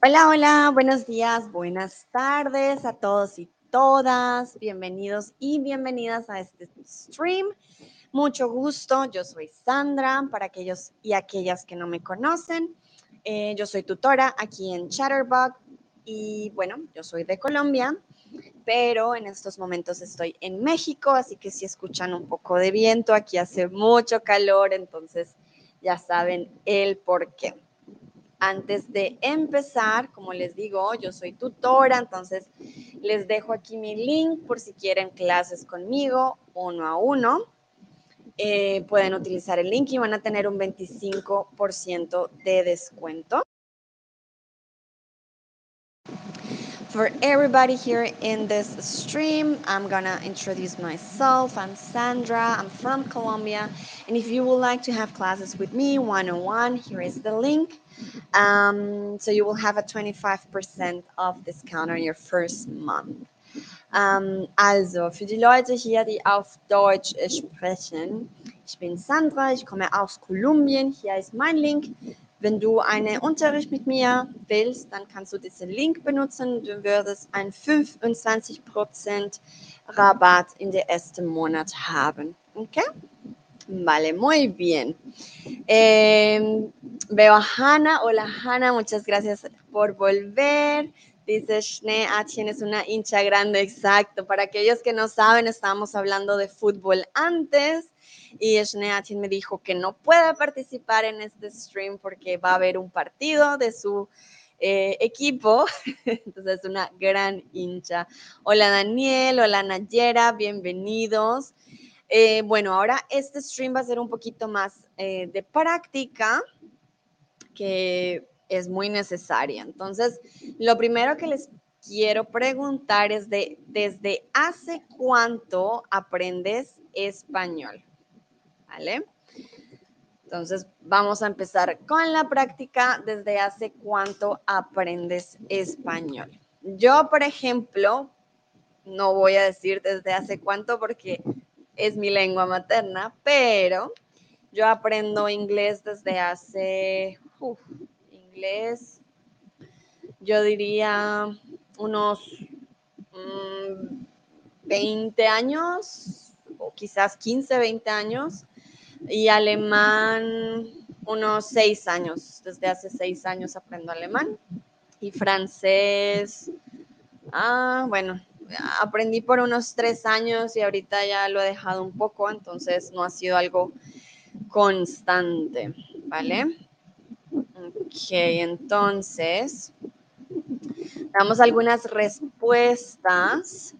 Hola, hola, buenos días, buenas tardes a todos y todas. Bienvenidos y bienvenidas a este stream. Mucho gusto, yo soy Sandra, para aquellos y aquellas que no me conocen. Eh, yo soy tutora aquí en Chatterbug y bueno, yo soy de Colombia, pero en estos momentos estoy en México, así que si escuchan un poco de viento, aquí hace mucho calor, entonces ya saben el por qué. Antes de empezar, como les digo, yo soy tutora, entonces les dejo aquí mi link por si quieren clases conmigo uno a uno. Eh, pueden utilizar el link y van a tener un 25% de descuento. For everybody here in this stream, I'm gonna introduce myself. I'm Sandra, I'm from Colombia. And if you would like to have classes with me one-on-one, here is the link. Um, so you will have a 25% off discount on your first month. Ähm, also, für die Leute hier, die auf Deutsch sprechen, ich bin Sandra, ich komme aus Kolumbien. Hier ist mein Link. Wenn du einen Unterricht mit mir willst, dann kannst du diesen Link benutzen. Du würdest einen 25% Rabatt in den ersten Monat haben. Okay? Vale, muy bien. Eh, veo a Hanna. Hola, Hanna, muchas gracias por volver. Dice Schnee, ah, tienes una hincha grande, exacto. Para aquellos que no saben, estábamos hablando de fútbol antes y Schnee me dijo que no puede participar en este stream porque va a haber un partido de su eh, equipo. Entonces, una gran hincha. Hola Daniel, hola Nayera, bienvenidos. Eh, bueno, ahora este stream va a ser un poquito más eh, de práctica, que es muy necesaria. Entonces, lo primero que les quiero preguntar es de desde hace cuánto aprendes español, ¿vale? Entonces, vamos a empezar con la práctica. ¿Desde hace cuánto aprendes español? Yo, por ejemplo, no voy a decir desde hace cuánto porque es mi lengua materna, pero yo aprendo inglés desde hace, inglés, yo diría unos 20 mm, años, o quizás 15, 20 años, y alemán unos 6 años, desde hace 6 años aprendo alemán, y francés, ah, bueno, aprendí por unos tres años y ahorita ya lo he dejado un poco, entonces no ha sido algo constante, ¿vale? Ok, entonces, damos algunas respuestas.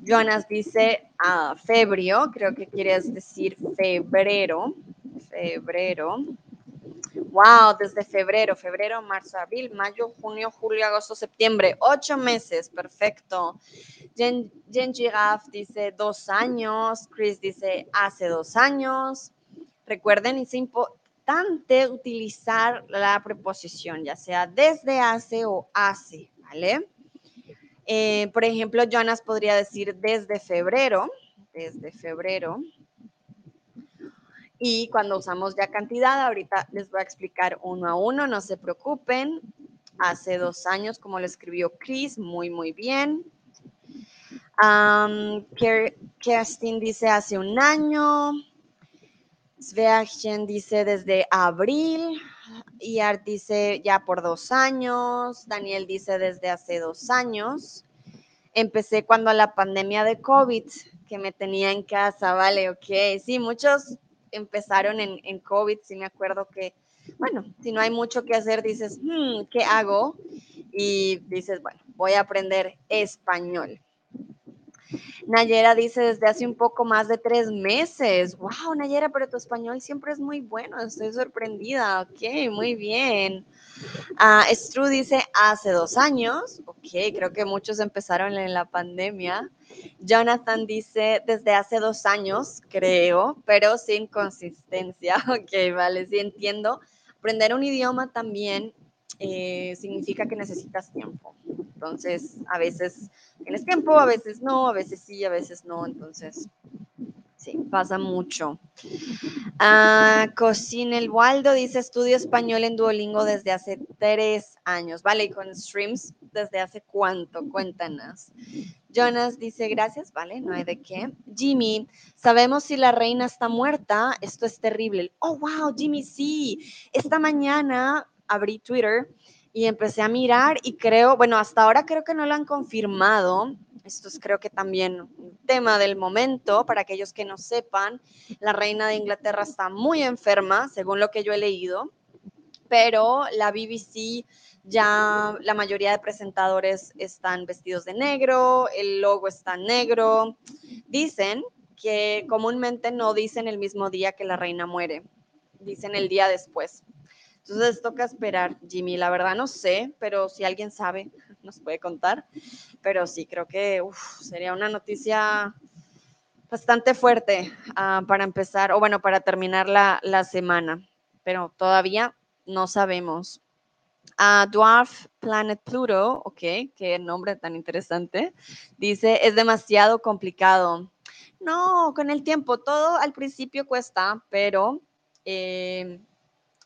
Jonas dice a febrero, creo que quieres decir febrero, febrero. Wow, desde febrero, febrero, marzo, abril, mayo, junio, julio, agosto, septiembre, ocho meses, perfecto. Jen, Giraffe dice dos años, Chris dice hace dos años. Recuerden, es importante utilizar la preposición, ya sea desde hace o hace, ¿vale? Eh, por ejemplo, Jonas podría decir desde febrero, desde febrero. Y cuando usamos ya cantidad, ahorita les voy a explicar uno a uno, no se preocupen. Hace dos años, como lo escribió Chris, muy, muy bien. Um, Kerstin dice hace un año. Sveachen dice desde abril. Iart dice ya por dos años. Daniel dice desde hace dos años. Empecé cuando la pandemia de COVID, que me tenía en casa, vale, ok. Sí, muchos empezaron en, COVID, sí me acuerdo que, bueno, si no hay mucho que hacer, dices, hmm, ¿qué hago? Y dices, bueno, voy a aprender español. Nayera dice desde hace un poco más de tres meses. Wow, Nayera, pero tu español siempre es muy bueno. Estoy sorprendida. Ok, muy bien. Uh, Stru dice hace dos años. Ok, creo que muchos empezaron en la pandemia. Jonathan dice desde hace dos años, creo, pero sin consistencia. Ok, vale, sí entiendo. Aprender un idioma también eh, significa que necesitas tiempo. Entonces, a veces tienes tiempo, a veces no, a veces sí, a veces no. Entonces, Sí, pasa mucho. Ah, el Waldo dice, estudio español en Duolingo desde hace tres años, ¿vale? Y con streams, ¿desde hace cuánto? Cuéntanos. Jonas dice, gracias, ¿vale? No hay de qué. Jimmy, sabemos si la reina está muerta, esto es terrible. Oh, wow, Jimmy, sí. Esta mañana abrí Twitter y empecé a mirar y creo, bueno, hasta ahora creo que no lo han confirmado. Esto es creo que también un tema del momento para aquellos que no sepan. La reina de Inglaterra está muy enferma, según lo que yo he leído, pero la BBC ya la mayoría de presentadores están vestidos de negro, el logo está negro. Dicen que comúnmente no dicen el mismo día que la reina muere, dicen el día después. Entonces toca esperar, Jimmy. La verdad no sé, pero si alguien sabe, nos puede contar. Pero sí, creo que sería una noticia bastante fuerte uh, para empezar, o bueno, para terminar la, la semana. Pero todavía no sabemos. Uh, Dwarf Planet Pluto, ok, qué nombre tan interesante. Dice, es demasiado complicado. No, con el tiempo, todo al principio cuesta, pero eh,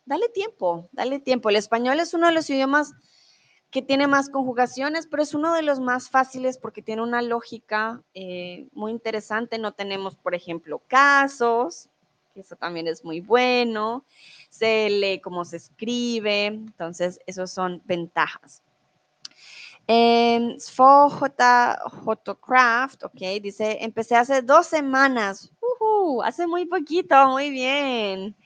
dale tiempo, dale tiempo. El español es uno de los idiomas que tiene más conjugaciones, pero es uno de los más fáciles porque tiene una lógica eh, muy interesante. No tenemos, por ejemplo, casos, eso también es muy bueno. Se lee cómo se escribe, entonces esos son ventajas. Eh, Craft, ok, dice, empecé hace dos semanas, hace muy poquito, muy bien.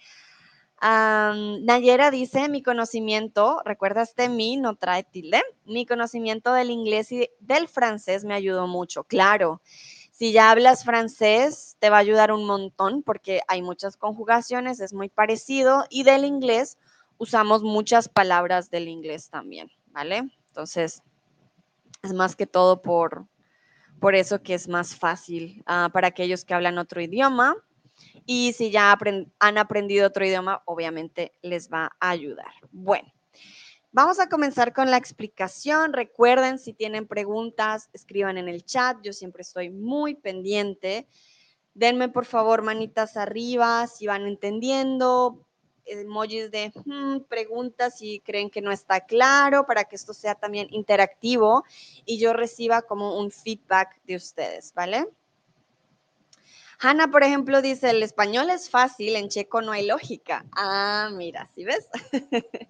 Nayera dice, mi conocimiento, recuerda este mi, no trae tilde, mi conocimiento del inglés y del francés me ayudó mucho, claro. Si ya hablas francés, te va a ayudar un montón porque hay muchas conjugaciones, es muy parecido y del inglés usamos muchas palabras del inglés también, ¿vale? Entonces, es más que todo por, por eso que es más fácil ah, para aquellos que hablan otro idioma y si ya han aprendido otro idioma, obviamente les va a ayudar. Bueno, vamos a comenzar con la explicación. Recuerden, si tienen preguntas, escriban en el chat. Yo siempre estoy muy pendiente. Denme por favor manitas arriba si van entendiendo, emojis de hmm, preguntas si creen que no está claro para que esto sea también interactivo y yo reciba como un feedback de ustedes, ¿vale? Hanna, por ejemplo, dice, el español es fácil, en checo no hay lógica. Ah, mira, ¿sí ves?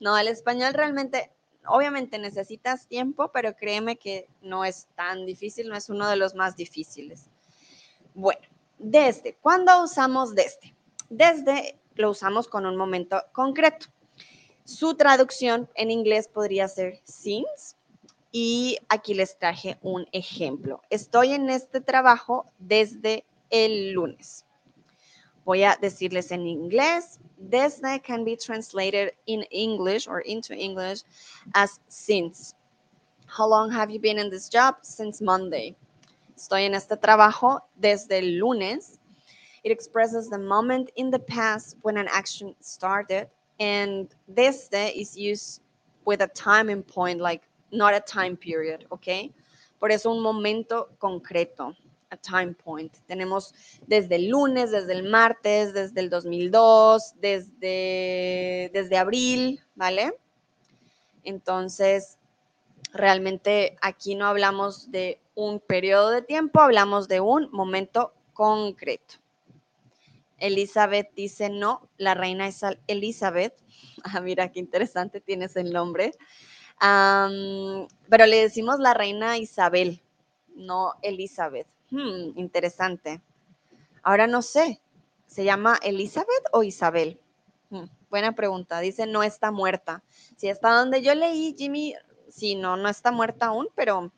no, el español realmente, obviamente necesitas tiempo, pero créeme que no es tan difícil, no es uno de los más difíciles. Bueno, desde, ¿cuándo usamos desde? Desde lo usamos con un momento concreto. Su traducción en inglés podría ser since, y aquí les traje un ejemplo. Estoy en este trabajo desde el lunes. Voy a decirles en inglés. Desde can be translated in English or into English as since. How long have you been in this job? Since Monday. Estoy en este trabajo desde el lunes. It expresses the moment in the past when an action started. And desde is used with a timing point, like not a time period, okay? Por eso un momento concreto a time point. Tenemos desde el lunes, desde el martes, desde el 2002, desde, desde abril, ¿vale? Entonces, realmente aquí no hablamos de un periodo de tiempo, hablamos de un momento concreto. Elizabeth dice no, la reina es Elizabeth. Ah, mira qué interesante tienes el nombre. pero le decimos la reina Isabel, no Elizabeth. Hmm, interesante. Ahora no sé, ¿se llama Elizabeth o Isabel? Hmm, buena pregunta. Dice, no está muerta. Si está donde yo leí, Jimmy, sí, no, no está muerta aún, pero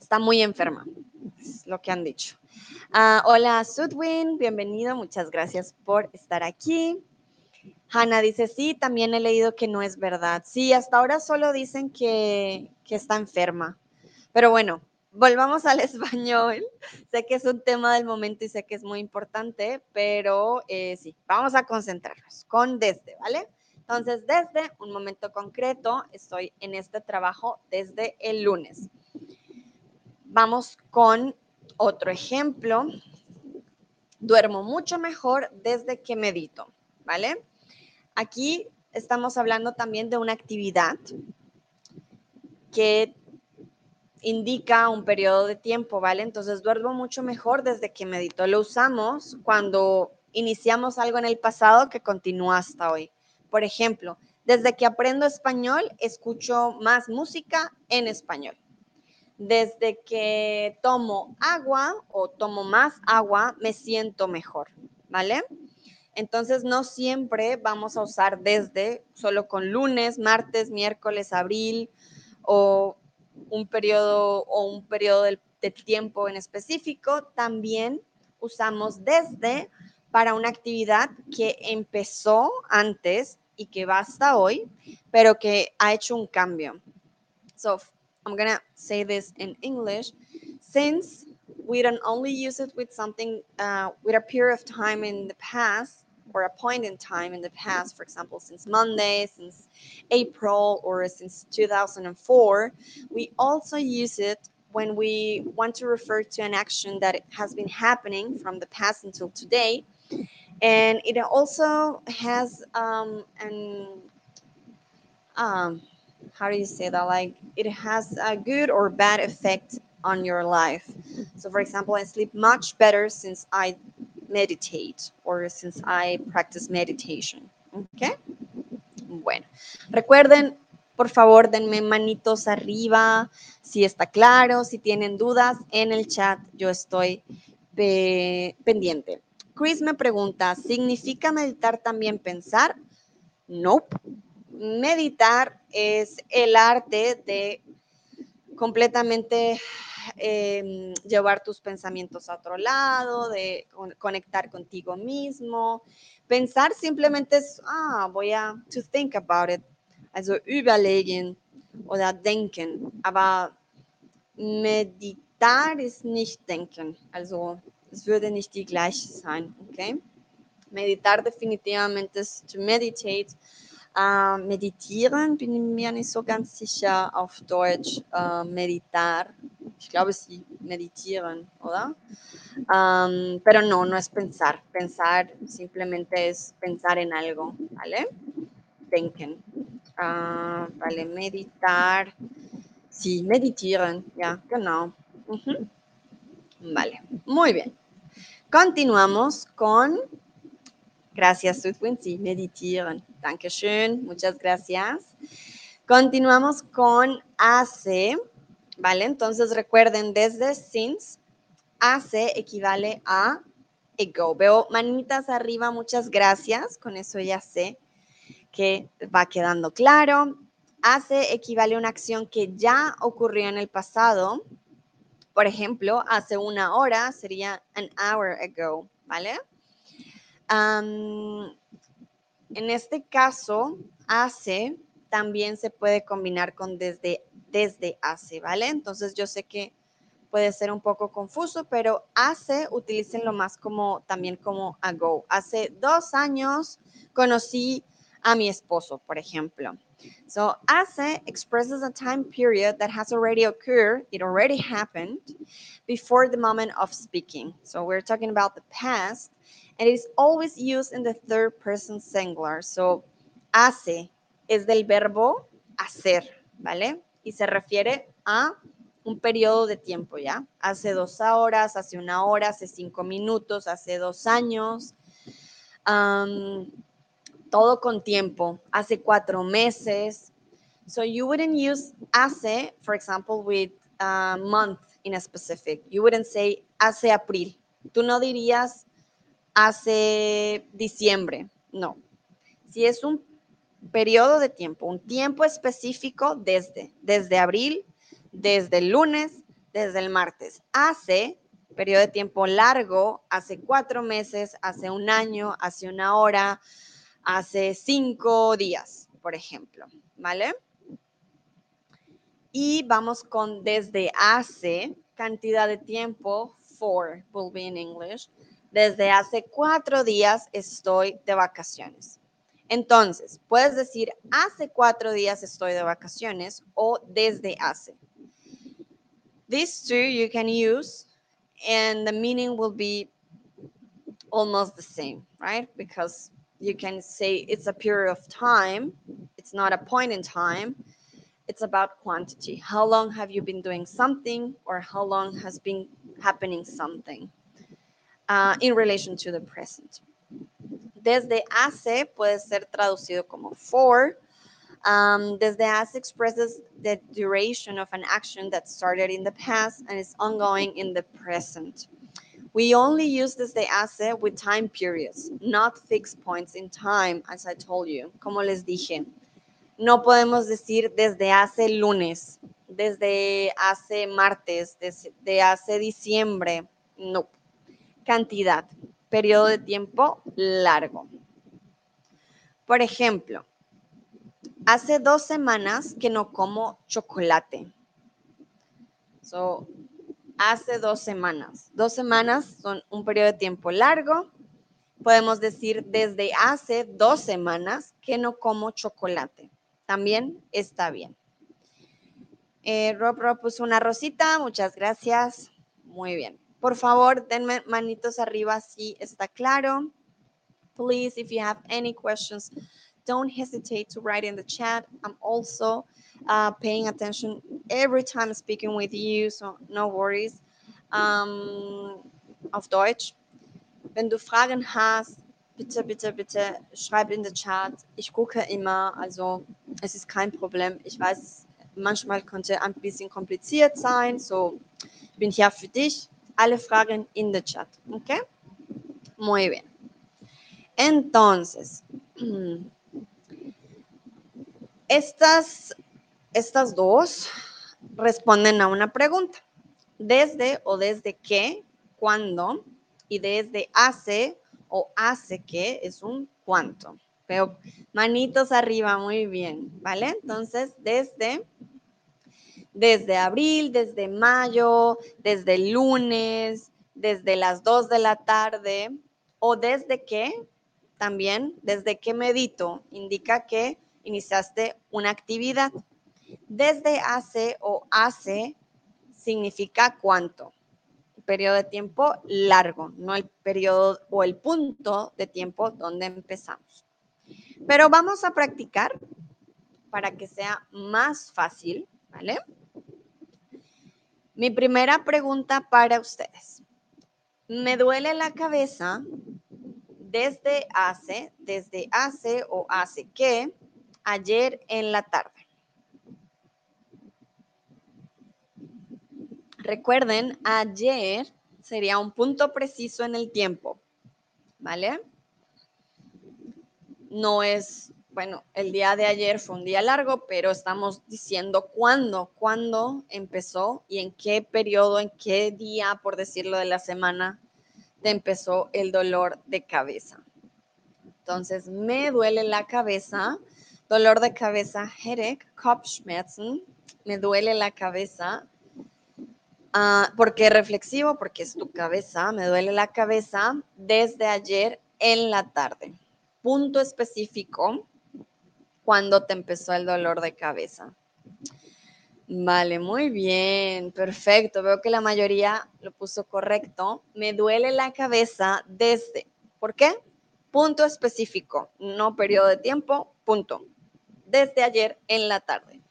está muy enferma. Es lo que han dicho. Ah, hola, Sudwin, bienvenido. Muchas gracias por estar aquí. Hanna dice, sí, también he leído que no es verdad. Sí, hasta ahora solo dicen que, que está enferma. Pero bueno, volvamos al español. Sé que es un tema del momento y sé que es muy importante, pero eh, sí, vamos a concentrarnos con desde, ¿vale? Entonces, desde un momento concreto, estoy en este trabajo desde el lunes. Vamos con otro ejemplo. Duermo mucho mejor desde que medito, ¿vale? Aquí estamos hablando también de una actividad que indica un periodo de tiempo, ¿vale? Entonces duermo mucho mejor desde que medito. Lo usamos cuando iniciamos algo en el pasado que continúa hasta hoy. Por ejemplo, desde que aprendo español, escucho más música en español. Desde que tomo agua o tomo más agua, me siento mejor, ¿vale? Entonces no siempre vamos a usar desde solo con lunes, martes, miércoles, abril o un periodo o un periodo de, tiempo en específico. También usamos desde para una actividad que empezó antes y que va hasta hoy, pero que ha hecho un cambio. So I'm gonna say this in English. Since we don't only use it with something uh, with a period of time in the past, or a point in time in the past, for example, since Monday, since April, or since 2004, we also use it when we want to refer to an action that has been happening from the past until today. And it also has um, an, um, how do you say that? Like it has a good or bad effect on your life. So, for example, I sleep much better since I meditate or since I practice meditation. ¿Ok? Bueno, recuerden, por favor, denme manitos arriba si está claro, si tienen dudas en el chat, yo estoy pendiente. Chris me pregunta, ¿significa meditar también pensar? No. Nope. Meditar es el arte de completamente Em, llevar tus pensamientos a otro lado, de conectar contigo mismo. Pensar simplemente es, ah, voy a to think about it, also überlegen oder denken, aber meditar ist nicht denken, also es würde nicht die gleiche sein, okay? Meditar definitivamente es to meditate, Uh, meditieren bin mir nicht so ganz sicher auf Deutsch. Uh, meditar ich glaube, sí, meditieren, ¿verdad? Um, pero no, no es pensar. Pensar simplemente es pensar en algo, ¿vale? Denken. Uh, vale, meditar. Sí, meditieren, ya, genau. Uh -huh. Vale, muy bien. Continuamos con. Gracias, Sudwin. Sí, meditieren. Dankeschön. Muchas gracias. Continuamos con hace. ¿vale? Entonces recuerden, desde since, hace equivale a ago. Veo manitas arriba, muchas gracias. Con eso ya sé que va quedando claro. Hace equivale a una acción que ya ocurrió en el pasado. Por ejemplo, hace una hora sería an hour ago, ¿vale? En este caso, hace también se puede combinar con desde desde hace, ¿vale? Entonces yo sé que puede ser un poco confuso, pero hace, utilícenlo más como también como ago. Hace dos años conocí a mi esposo, por ejemplo. So hace expresses a time period that has already occurred, it already happened before the moment of speaking. So we're talking about the past, and it is always used in the third person singular. So hace es del verbo hacer, ¿vale? y se refiere a un periodo de tiempo, ¿ya? Hace dos horas, hace una hora, hace cinco minutos, hace dos años. todo con tiempo, hace cuatro meses. So you wouldn't use hace, for example, with a month in a specific. You wouldn't say hace abril. Tú no dirías hace diciembre. No. Si es un periodo de tiempo, un tiempo específico desde, desde abril, desde el lunes, desde el martes. Hace, periodo de tiempo largo, hace cuatro meses, hace un año, hace una hora, hace cinco días, por ejemplo, ¿vale? Y vamos con desde hace, cantidad de tiempo, for will be in English. Desde hace cuatro días estoy de vacaciones. Entonces, puedes decir, hace cuatro días estoy de vacaciones o desde hace. These two you can use and the meaning will be almost the same, right? Because you can say it's a period of time, it's not a point in time. It's about quantity. How long have you been doing something, or how long has been happening something uh, in relation to the present? Desde hace puede ser traducido como for. Um, desde hace expresses the duration of an action that started in the past and is ongoing in the present. We only use desde hace with time periods, not fixed points in time, as I told you. Como les dije, no podemos decir desde hace lunes, desde hace martes, desde hace diciembre. No. Cantidad, periodo de tiempo largo. Por ejemplo, hace dos semanas que no como chocolate. So, hace dos semanas. Dos semanas son un periodo de tiempo largo. Podemos decir desde hace dos semanas que no como chocolate. También está bien. Eh, Rob Rob puso una rosita. Muchas gracias. Muy bien. Por favor, denme manitos arriba si está claro. Please, if you have any questions, don't hesitate to write in the chat. I'm also uh, paying attention every time speaking with you, so no worries. Um, auf Deutsch. Wenn du Fragen hast, bitte, bitte, bitte schreib in den Chat. Ich gucke immer, also es ist kein Problem. Ich weiß, manchmal könnte ein bisschen kompliziert sein, so bin hier für dich. Alle Fragen in den Chat, ¿ok? Muy bien. Entonces, estas, estas dos responden a una pregunta. Desde o desde qué, cuándo, y desde hace o hace que es un cuánto. Pero manitos arriba, muy bien, ¿vale? Entonces, desde, desde abril, desde mayo, desde lunes, desde las 2 de la tarde, o desde qué, también, desde que medito, indica que iniciaste una actividad. Desde hace o hace significa cuánto. periodo de tiempo largo, no el periodo o el punto de tiempo donde empezamos. Pero vamos a practicar para que sea más fácil, ¿vale? Mi primera pregunta para ustedes. Me duele la cabeza desde hace, desde hace o hace que ayer en la tarde. Recuerden, ayer sería un punto preciso en el tiempo, ¿vale? No es, bueno, el día de ayer fue un día largo, pero estamos diciendo cuándo, cuándo empezó y en qué periodo, en qué día, por decirlo de la semana, te empezó el dolor de cabeza. Entonces, me duele la cabeza, dolor de cabeza, headache, Kopfschmerzen, me duele la cabeza Ah, porque reflexivo, porque es tu cabeza, me duele la cabeza desde ayer en la tarde. Punto específico, cuando te empezó el dolor de cabeza. Vale, muy bien, perfecto. Veo que la mayoría lo puso correcto. Me duele la cabeza desde. ¿Por qué? Punto específico, no periodo de tiempo, punto. Desde ayer en la tarde.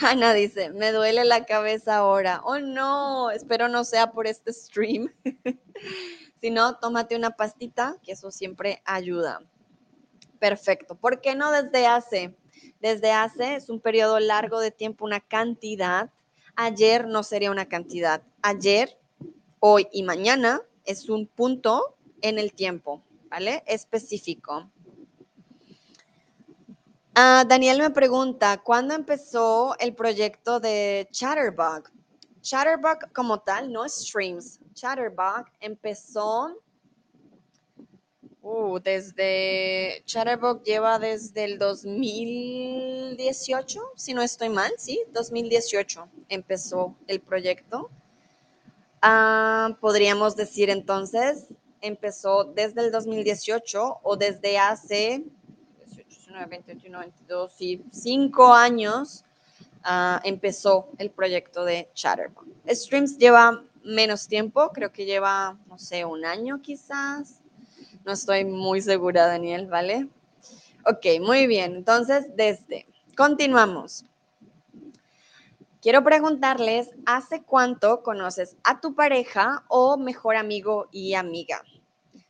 Ana dice, me duele la cabeza ahora. Oh no, espero no sea por este stream. si no, tómate una pastita, que eso siempre ayuda. Perfecto. ¿Por qué no desde hace? Desde hace es un periodo largo de tiempo, una cantidad. Ayer no sería una cantidad. Ayer, hoy y mañana es un punto en el tiempo, ¿vale? Específico. Ah, Daniel me pregunta, ¿cuándo empezó el proyecto de Chatterbug? Chatterbug como tal, no Streams. Chatterbug empezó uh, desde, Chatterbug lleva desde el 2018, si no estoy mal, sí, 2018 empezó el proyecto. Ah, podríamos decir entonces, empezó desde el 2018 o desde hace 20, 21, 22 y 5 años uh, empezó el proyecto de Chatterbug. Streams lleva menos tiempo, creo que lleva, no sé, un año quizás. No estoy muy segura, Daniel, ¿vale? Ok, muy bien. Entonces, desde. Continuamos. Quiero preguntarles, ¿hace cuánto conoces a tu pareja o mejor amigo y amiga?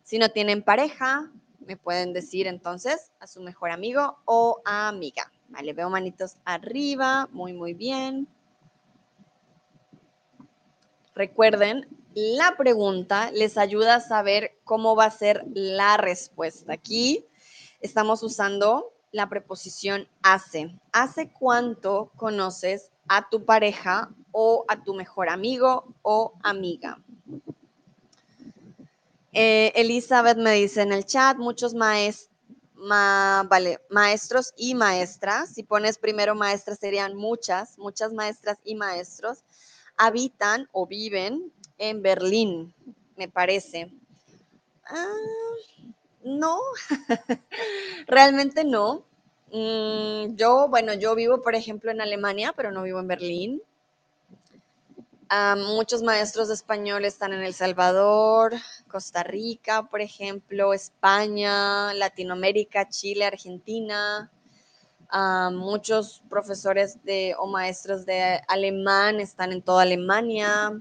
Si no tienen pareja, me pueden decir entonces a su mejor amigo o amiga. Vale, veo manitos arriba, muy, muy bien. Recuerden, la pregunta les ayuda a saber cómo va a ser la respuesta. Aquí estamos usando la preposición hace. ¿Hace cuánto conoces a tu pareja o a tu mejor amigo o amiga? Eh, Elizabeth me dice en el chat, muchos maestros, vale, maestros y maestras. Si pones primero maestras serían muchas, muchas maestras y maestros habitan o viven en Berlín, me parece. Ah, no, realmente no. Mm, yo, bueno, yo vivo, por ejemplo, en Alemania, pero no vivo en Berlín. Ah, muchos maestros de español están en El Salvador, Costa Rica, por ejemplo, España, Latinoamérica, Chile, Argentina. Ah, muchos profesores de, o maestros de alemán están en toda Alemania.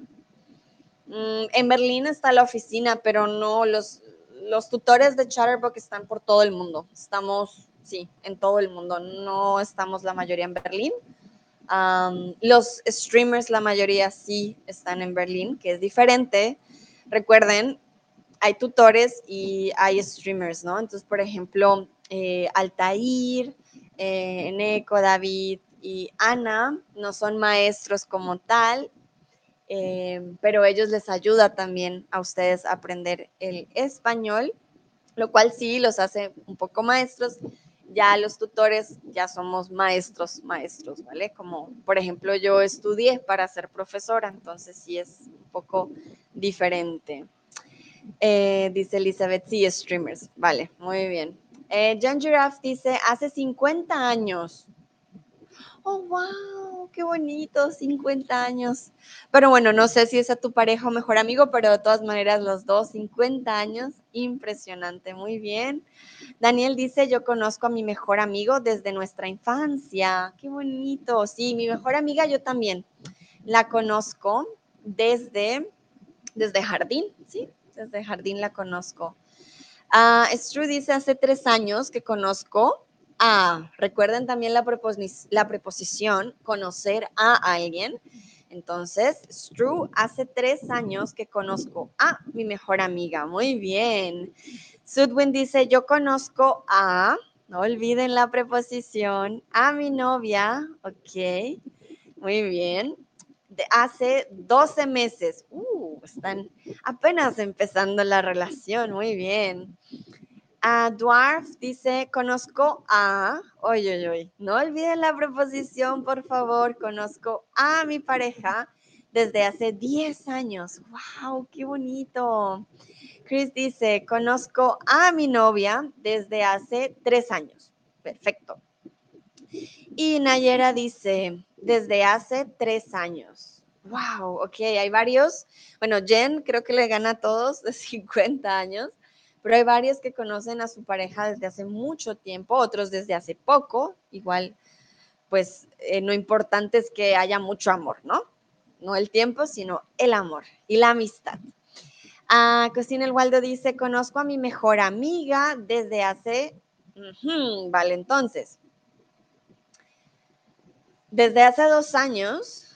Mm, en Berlín está la oficina, pero no, los, tutores de Chatterbox están por todo el mundo. Estamos, sí, en todo el mundo. No estamos la mayoría en Berlín. los streamers, la mayoría sí están en Berlín, que es diferente. Recuerden, hay tutores y hay streamers, ¿no? Entonces, por ejemplo, eh, Altair, eh, David y Ana no son maestros como tal, eh, pero ellos les ayuda también a ustedes a aprender el español, lo cual sí los hace un poco maestros. Ya los tutores ya somos maestros, maestros, ¿vale? Como por ejemplo yo estudié para ser profesora, entonces sí es un poco diferente. Eh, dice Elizabeth, sí, streamers, vale, muy bien. Eh, John Giraffe dice, hace 50 años. Oh, wow, qué bonito, 50 años. Pero bueno, no sé si es a tu pareja o mejor amigo, pero de todas maneras los dos, 50 años, impresionante, muy bien. Daniel dice, yo conozco a mi mejor amigo desde nuestra infancia, qué bonito. Sí, mi mejor amiga yo también la conozco desde, desde jardín, sí, desde jardín la conozco. Uh, Stru dice, hace tres años que conozco a, recuerden también la, la preposición conocer a alguien. Entonces, Stru, hace tres años que conozco a mi mejor amiga. Muy bien. Sudwin dice, yo conozco a, no olviden la preposición, a mi novia. Ok, muy bien de hace 12 meses. Uh, están apenas empezando la relación, muy bien. Uh, Dwarf dice, conozco a, oye, oye, oye, no olviden la preposición, por favor, conozco a mi pareja desde hace 10 años. ¡Wow! ¡Qué bonito! Chris dice, conozco a mi novia desde hace 3 años. Perfecto. Y Nayera dice, desde hace tres años. Wow, ok, hay varios. Bueno, Jen creo que le gana a todos de 50 años, pero hay varios que conocen a su pareja desde hace mucho tiempo, otros desde hace poco. Igual, pues eh, lo importante es que haya mucho amor, ¿no? No el tiempo, sino el amor y la amistad. Ah, Cocina El Waldo dice, conozco a mi mejor amiga desde hace... vale, entonces, desde hace dos años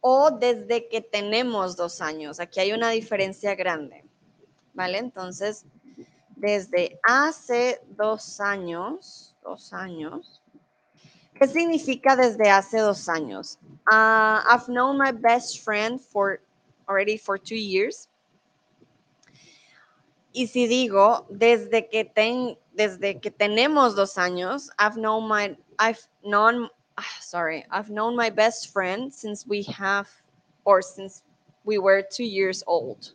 o desde que tenemos dos años. Aquí hay una diferencia grande, ¿vale? Entonces, desde hace dos años, dos años, ¿qué significa desde hace dos años? Uh, I've known my best friend for already for two years. Y si digo, desde que, ten, desde que tenemos dos años, I've known my, I've known, ah, sorry, I've known my best friend since we have, or since we were two years old.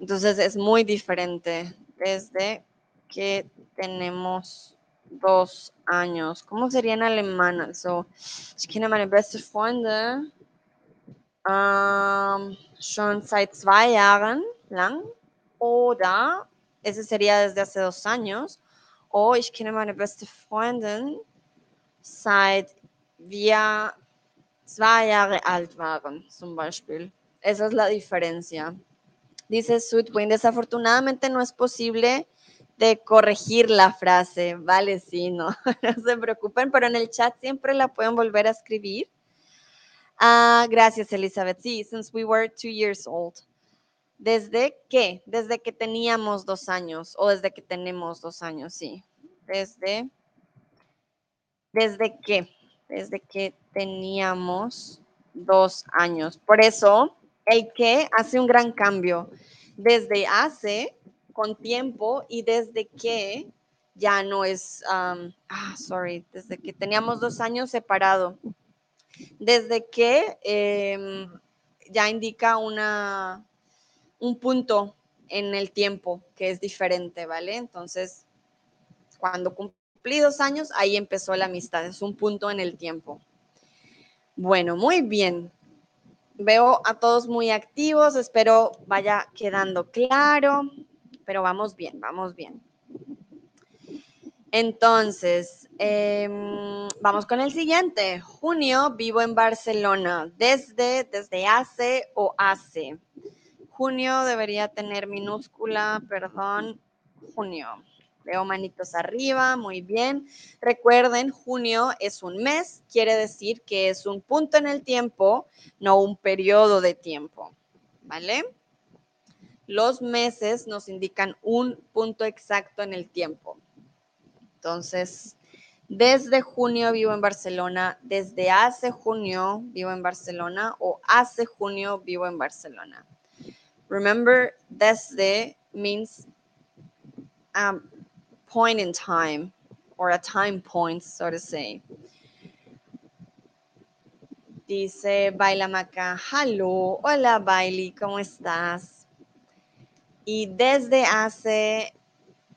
Entonces es muy diferente desde que tenemos dos años. ¿Cómo sería en alemán? So, ich kenne meine beste Freunde Um, schon seit zwei Jahren lang. Oder, ese sería desde hace dos años. O ich kenne meine beste Freundin seit wir zwei Jahre alt waren, zum Beispiel. Esa es la diferencia. Dice Sudwin, desafortunadamente no es posible de corregir la frase. Vale, sí, no, no se preocupen, pero en el chat siempre la pueden volver a escribir. Ah, gracias, Elizabeth. Sí, since we were two years old. ¿Desde qué? Desde que teníamos dos años o desde que tenemos dos años, sí. Desde, desde qué? Desde que teníamos dos años. Por eso, el que hace un gran cambio. Desde hace, con tiempo, y desde que ya no es, um, ah, sorry, desde que teníamos dos años separado. Desde que em, ya indica una, un punto en el tiempo que es diferente, ¿vale? Entonces, cuando cumplí dos años, ahí empezó la amistad, es un punto en el tiempo. Bueno, muy bien. Veo a todos muy activos, espero vaya quedando claro, pero vamos bien, vamos bien. Entonces, em, vamos con el siguiente. Junio, vivo en Barcelona. Desde, desde hace o hace. Junio debería tener minúscula, perdón, junio. Veo manitos arriba, muy bien. Recuerden, junio es un mes, quiere decir que es un punto en el tiempo, no un periodo de tiempo. ¿Vale? Los meses nos indican un punto exacto en el tiempo. Entonces, desde junio vivo en Barcelona, desde hace junio vivo en Barcelona o hace junio vivo en Barcelona. Remember, desde means a point in time or a time point, so to say. Dice Baila Maca, hello, hola Bailey, ¿cómo estás? Y desde hace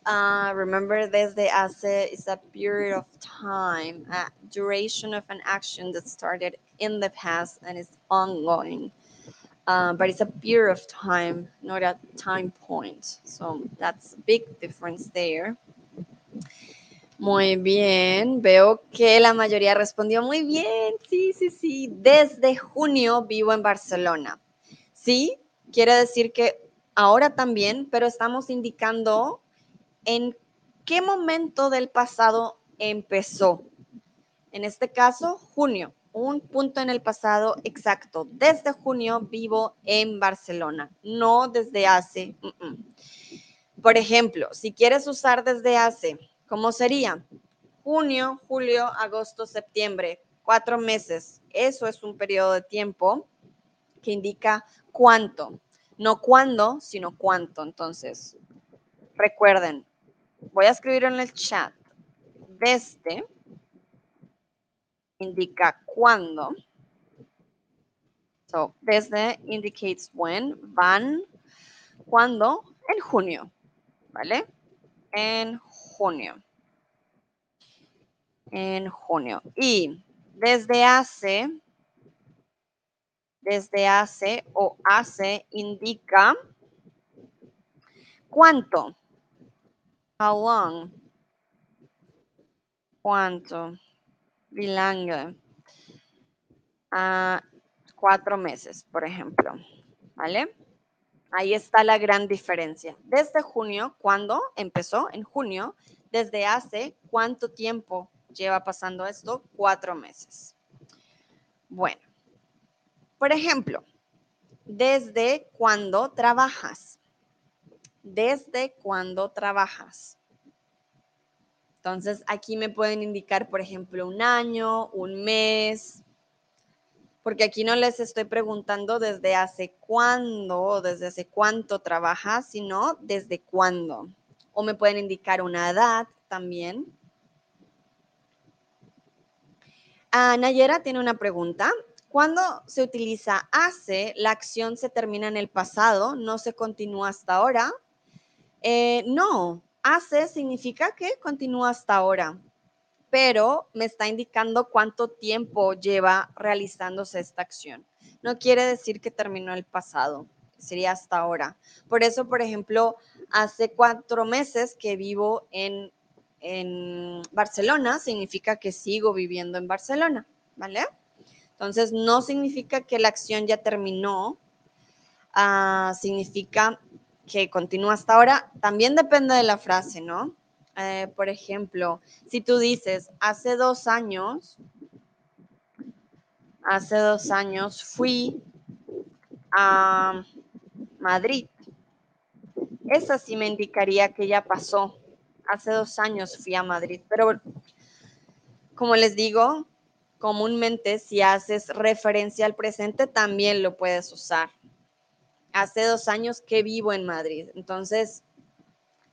uh, remember desde hace is a period of time, a duration of an action that started in the past and is ongoing. Uh, but it's a period of time, not a time point. So that's a big difference there. Muy bien, veo que la mayoría respondió muy bien. Sí, sí, sí. Desde junio vivo en Barcelona. Sí, quiere decir que ahora también, pero estamos indicando en qué momento del pasado empezó. En este caso, junio, un punto en el pasado exacto. Desde junio vivo en Barcelona, no desde hace. Por ejemplo, si quieres usar desde hace, ¿cómo sería? Junio, julio, agosto, septiembre, cuatro meses. Eso es un periodo de tiempo que indica cuánto, no cuándo, sino cuánto. Entonces, recuerden, voy a escribir en el chat. Desde indica cuándo. So, desde indicates when, van, cuándo, en junio, ¿vale? En junio. En junio. Y desde hace, desde hace o hace indica cuánto. How long? ¿Cuánto? Bilangue. A cuatro meses, por ejemplo. ¿Vale? Ahí está la gran diferencia. Desde junio, ¿cuándo empezó? En junio. Desde hace cuánto tiempo lleva pasando esto? Cuatro meses. Bueno, por ejemplo, ¿desde cuándo trabajas? ¿Desde cuándo trabajas? Entonces, aquí me pueden indicar, por ejemplo, un año, un mes, porque aquí no les estoy preguntando desde hace cuándo o desde hace cuánto trabajas, sino desde cuándo. O me pueden indicar una edad también. Ah, Nayera tiene una pregunta. Cuando se utiliza hace, la acción se termina en el pasado, no se continúa hasta ahora. Eh, no, hace significa que continúa hasta ahora, pero me está indicando cuánto tiempo lleva realizándose esta acción. no quiere decir que terminó el pasado, sería hasta ahora. Por eso, por ejemplo, hace cuatro meses que vivo en, Barcelona, significa que sigo viviendo en Barcelona, ¿vale? Entonces, no significa que la acción ya terminó, ah, significa que continúa hasta ahora. También depende de la frase, ¿no? Eh, por ejemplo, si tú dices, hace dos años, hace dos años fui a Madrid. Esa sí me indicaría que ya pasó. Hace dos años fui a Madrid, pero como les digo, comúnmente si haces referencia al presente también lo puedes usar. Hace dos años que vivo en Madrid. Entonces,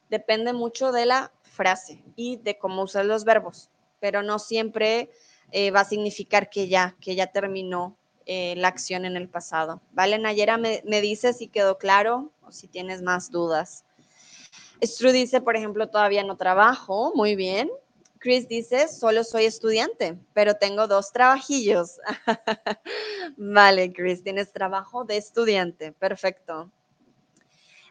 depende mucho de la frase y de cómo usas los verbos, pero no siempre eh, va a significar que ya, que ya terminó eh, la acción en el pasado. ¿Vale, Nayera? Me, me dice si quedó claro o si tienes más dudas. Stru dice, por ejemplo, todavía no trabajo. Muy bien. Chris dice, solo soy estudiante, pero tengo dos trabajillos. vale, Chris, tienes trabajo de estudiante. Perfecto.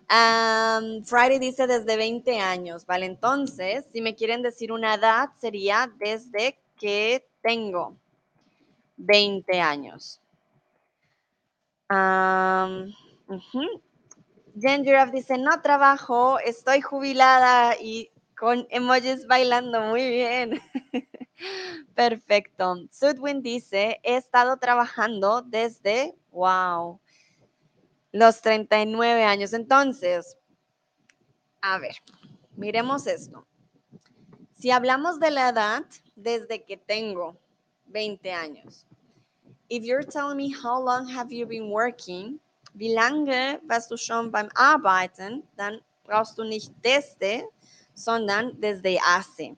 Friday dice desde 20 años, ¿vale? Entonces, si me quieren decir una edad, sería desde que tengo 20 años. Um, dice, no trabajo, estoy jubilada y con emojis bailando muy bien. Perfecto. Sudwin dice, he estado trabajando desde, wow, los 39 años. Entonces, a ver, miremos esto. Si hablamos de la edad desde que tengo 20 años. If you're telling me how long have you been working, wie lange warst du schon beim Arbeiten, dann brauchst du nicht desde, sondern desde hace.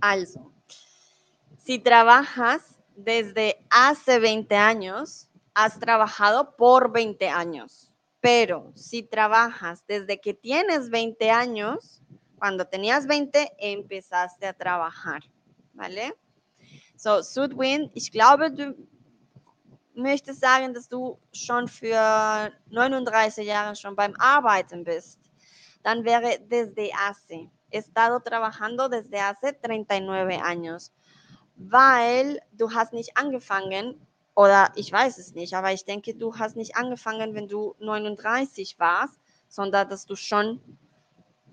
Also, si trabajas desde hace 20 años, has trabajado por 20 años. Pero si trabajas desde que tienes 20 años, cuando tenías 20, empezaste a trabajar. ¿Vale? So, Sudwin, ich glaube, du möchtest sagen, dass du schon für 39 Jahre schon beim Arbeiten bist. Dann wäre desde hace. He estado trabajando desde hace 39 años. Weil du hast nicht angefangen Oder ich weiß es nicht, aber ich denke, du hast nicht angefangen, wenn du 39 warst, sondern dass du schon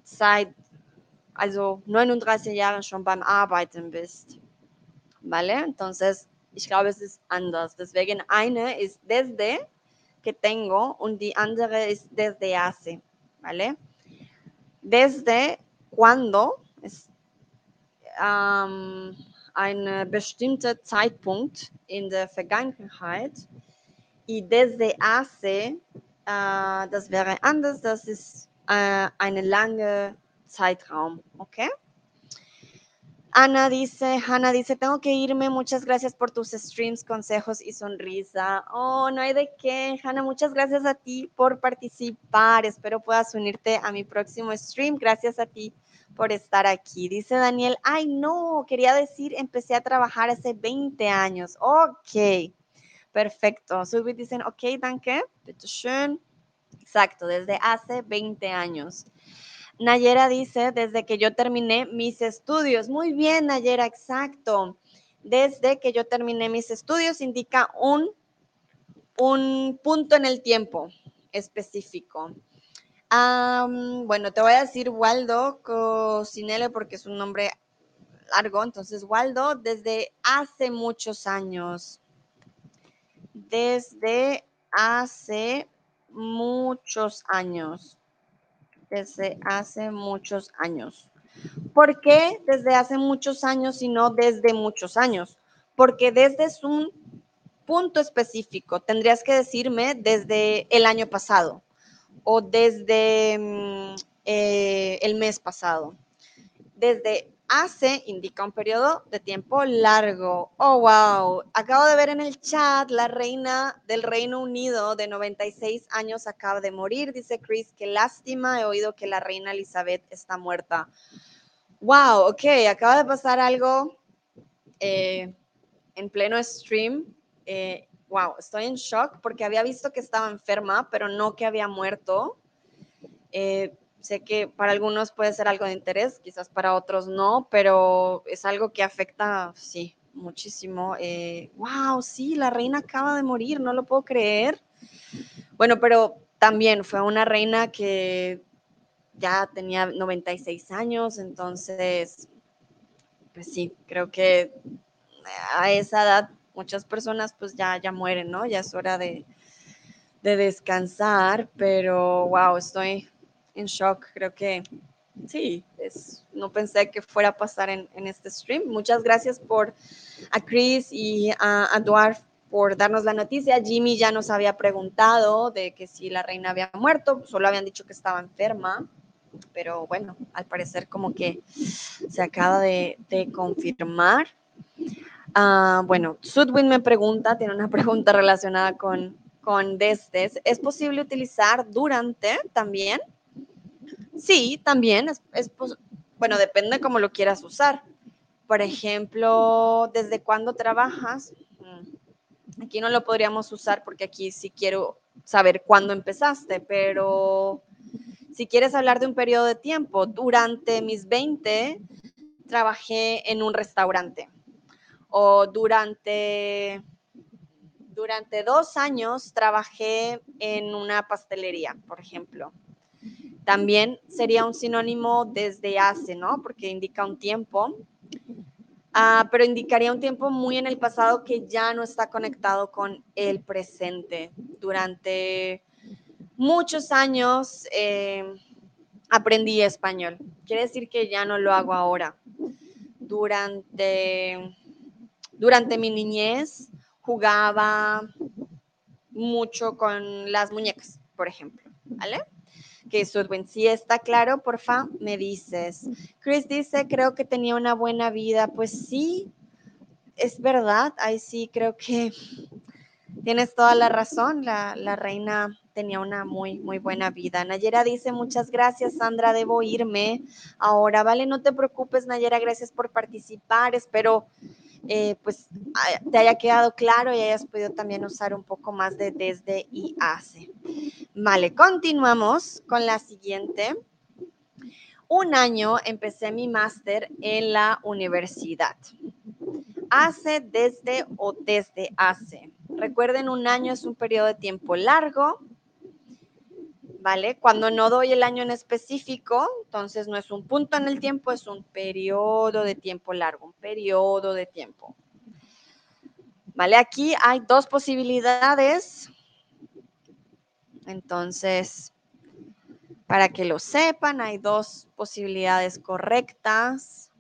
seit, also 39 Jahren schon beim Arbeiten bist. ¿Vale? Entonces, ich glaube, es ist anders. Deswegen eine ist desde que tengo und die andere ist desde hace. ¿Vale? Desde cuando ist ähm, ein bestimmter Zeitpunkt in der Vergangenheit. Y desde hace, uh, das wäre anders, das ist uh, eine lange Zeitraum, ¿ok? Ana dice, Hanna dice, tengo que irme, muchas gracias por tus streams, consejos y sonrisa. Oh, no hay de qué, Hanna, muchas gracias a ti por participar. Espero puedas unirte a mi próximo stream. Gracias a ti por estar aquí. Dice Daniel, ay no, quería decir, empecé a trabajar hace 20 años. Ok, perfecto. Subit dicen, ok, danke, bitte schön. Exacto, desde hace 20 años. Nayera dice, desde que yo terminé mis estudios. Muy bien, Nayera, exacto. Desde que yo terminé mis estudios indica un, un punto en el tiempo específico bueno, te voy a decir Waldo Cocinele porque es un nombre largo. Entonces, Waldo, desde hace muchos años. Desde hace muchos años. Desde hace muchos años. ¿Por qué desde hace muchos años y no desde muchos años? Porque desde es un punto específico. Tendrías que decirme desde el año pasado o desde mm, eh, el mes pasado. Desde hace indica un periodo de tiempo largo. Oh, wow. Acabo de ver en el chat la reina del Reino Unido de 96 años acaba de morir. Dice Chris, qué lástima. He oído que la reina Elizabeth está muerta. Wow, ok. Acaba de pasar algo eh, en pleno stream. Eh, wow, estoy en shock porque había visto que estaba enferma, pero no que había muerto. Eh, sé que para algunos puede ser algo de interés, quizás para otros no, pero es algo que afecta, sí, muchísimo. Eh, wow, sí, la reina acaba de morir, no lo puedo creer. Bueno, pero también fue una reina que ya tenía 96 años, entonces, pues sí, creo que a esa edad muchas personas pues ya, ya mueren, ¿no? Ya es hora de, descansar, pero wow, estoy en shock, creo que sí, es, no pensé que fuera a pasar en, este stream. Muchas gracias por a Chris y a, a por darnos la noticia. Jimmy ya nos había preguntado de que si la reina había muerto, solo habían dicho que estaba enferma, pero bueno, al parecer como que se acaba de, de confirmar. Ah, bueno, Sudwin me pregunta, tiene una pregunta relacionada con, con desde. ¿Es posible utilizar durante también? Sí, también. Es bueno, depende cómo lo quieras usar. Por ejemplo, ¿desde cuándo trabajas? Mm, aquí no lo podríamos usar porque aquí sí quiero saber cuándo empezaste, pero si quieres hablar de un periodo de tiempo, durante mis 20 trabajé en un restaurante o durante, durante dos años trabajé en una pastelería, por ejemplo. También sería un sinónimo desde hace, ¿no? Porque indica un tiempo, ah, pero indicaría un tiempo muy en el pasado que ya no está conectado con el presente. Durante muchos años eh, aprendí español. Quiere decir que ya no lo hago ahora. Durante durante mi niñez jugaba mucho con las muñecas, por ejemplo, ¿vale? Que Sudwin, si está claro, porfa, me dices. Chris dice, creo que tenía una buena vida. Pues sí, es verdad, ahí sí creo que tienes toda la razón. La, la, reina tenía una muy, muy buena vida. Nayera dice, muchas gracias, Sandra, debo irme ahora. Vale, no te preocupes, Nayera, gracias por participar. Espero eh, pues te haya quedado claro y hayas podido también usar un poco más de desde y hace. Vale, continuamos con la siguiente. Un año empecé mi máster en la universidad. Hace, desde o desde hace. Recuerden, un año es un periodo de tiempo largo ¿vale? Cuando no doy el año en específico, entonces no es un punto en el tiempo, es un periodo de tiempo largo, un periodo de tiempo. ¿Vale? Aquí hay dos posibilidades. Entonces, para que lo sepan, hay dos posibilidades correctas.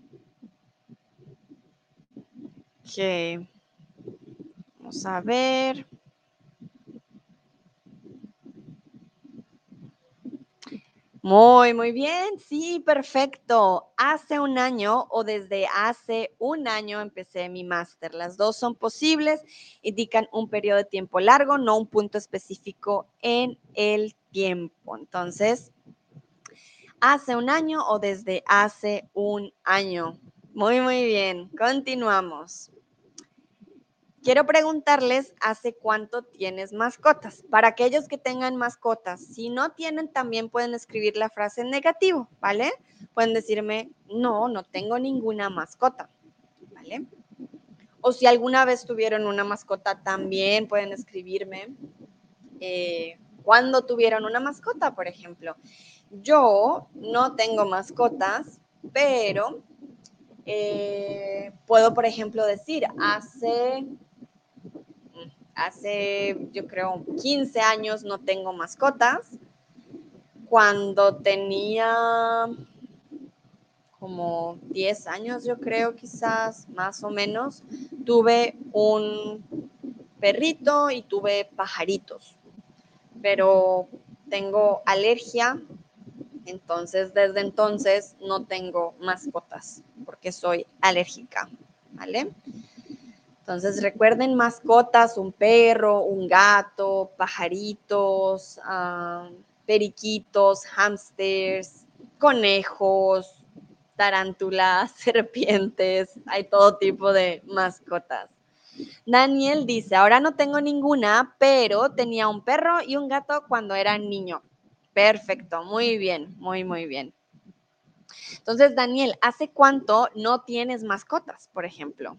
Que vamos a ver. Muy, muy bien, sí, perfecto. Hace un año o desde hace un año empecé mi máster. Las dos son posibles, indican un periodo de tiempo largo, no un punto específico en el tiempo. Entonces, hace un año o desde hace un año. Muy, muy bien. Continuamos. Quiero preguntarles hace cuánto tienes mascotas. Para aquellos que tengan mascotas, si no tienen, también pueden escribir la frase en negativo, ¿vale? Pueden decirme, no, no tengo ninguna mascota, ¿vale? O si alguna vez tuvieron una mascota, también pueden escribirme eh, cuándo tuvieron una mascota, por ejemplo. Yo no tengo mascotas, pero eh, puedo, por ejemplo, decir, hace hace yo creo 15 años no tengo mascotas. Cuando tenía como 10 años, yo creo quizás más o menos, tuve un perrito y tuve pajaritos, pero tengo alergia, entonces desde entonces no tengo mascotas porque soy alérgica, ¿vale? Entonces recuerden mascotas, un perro, un gato, pajaritos, ah, periquitos, hámsters, conejos, tarántulas, serpientes, hay todo tipo de mascotas. Daniel dice, ahora no tengo ninguna, pero tenía un perro y un gato cuando era niño. Perfecto, muy bien, muy, muy bien. Entonces, Daniel, ¿hace cuánto no tienes mascotas, por ejemplo?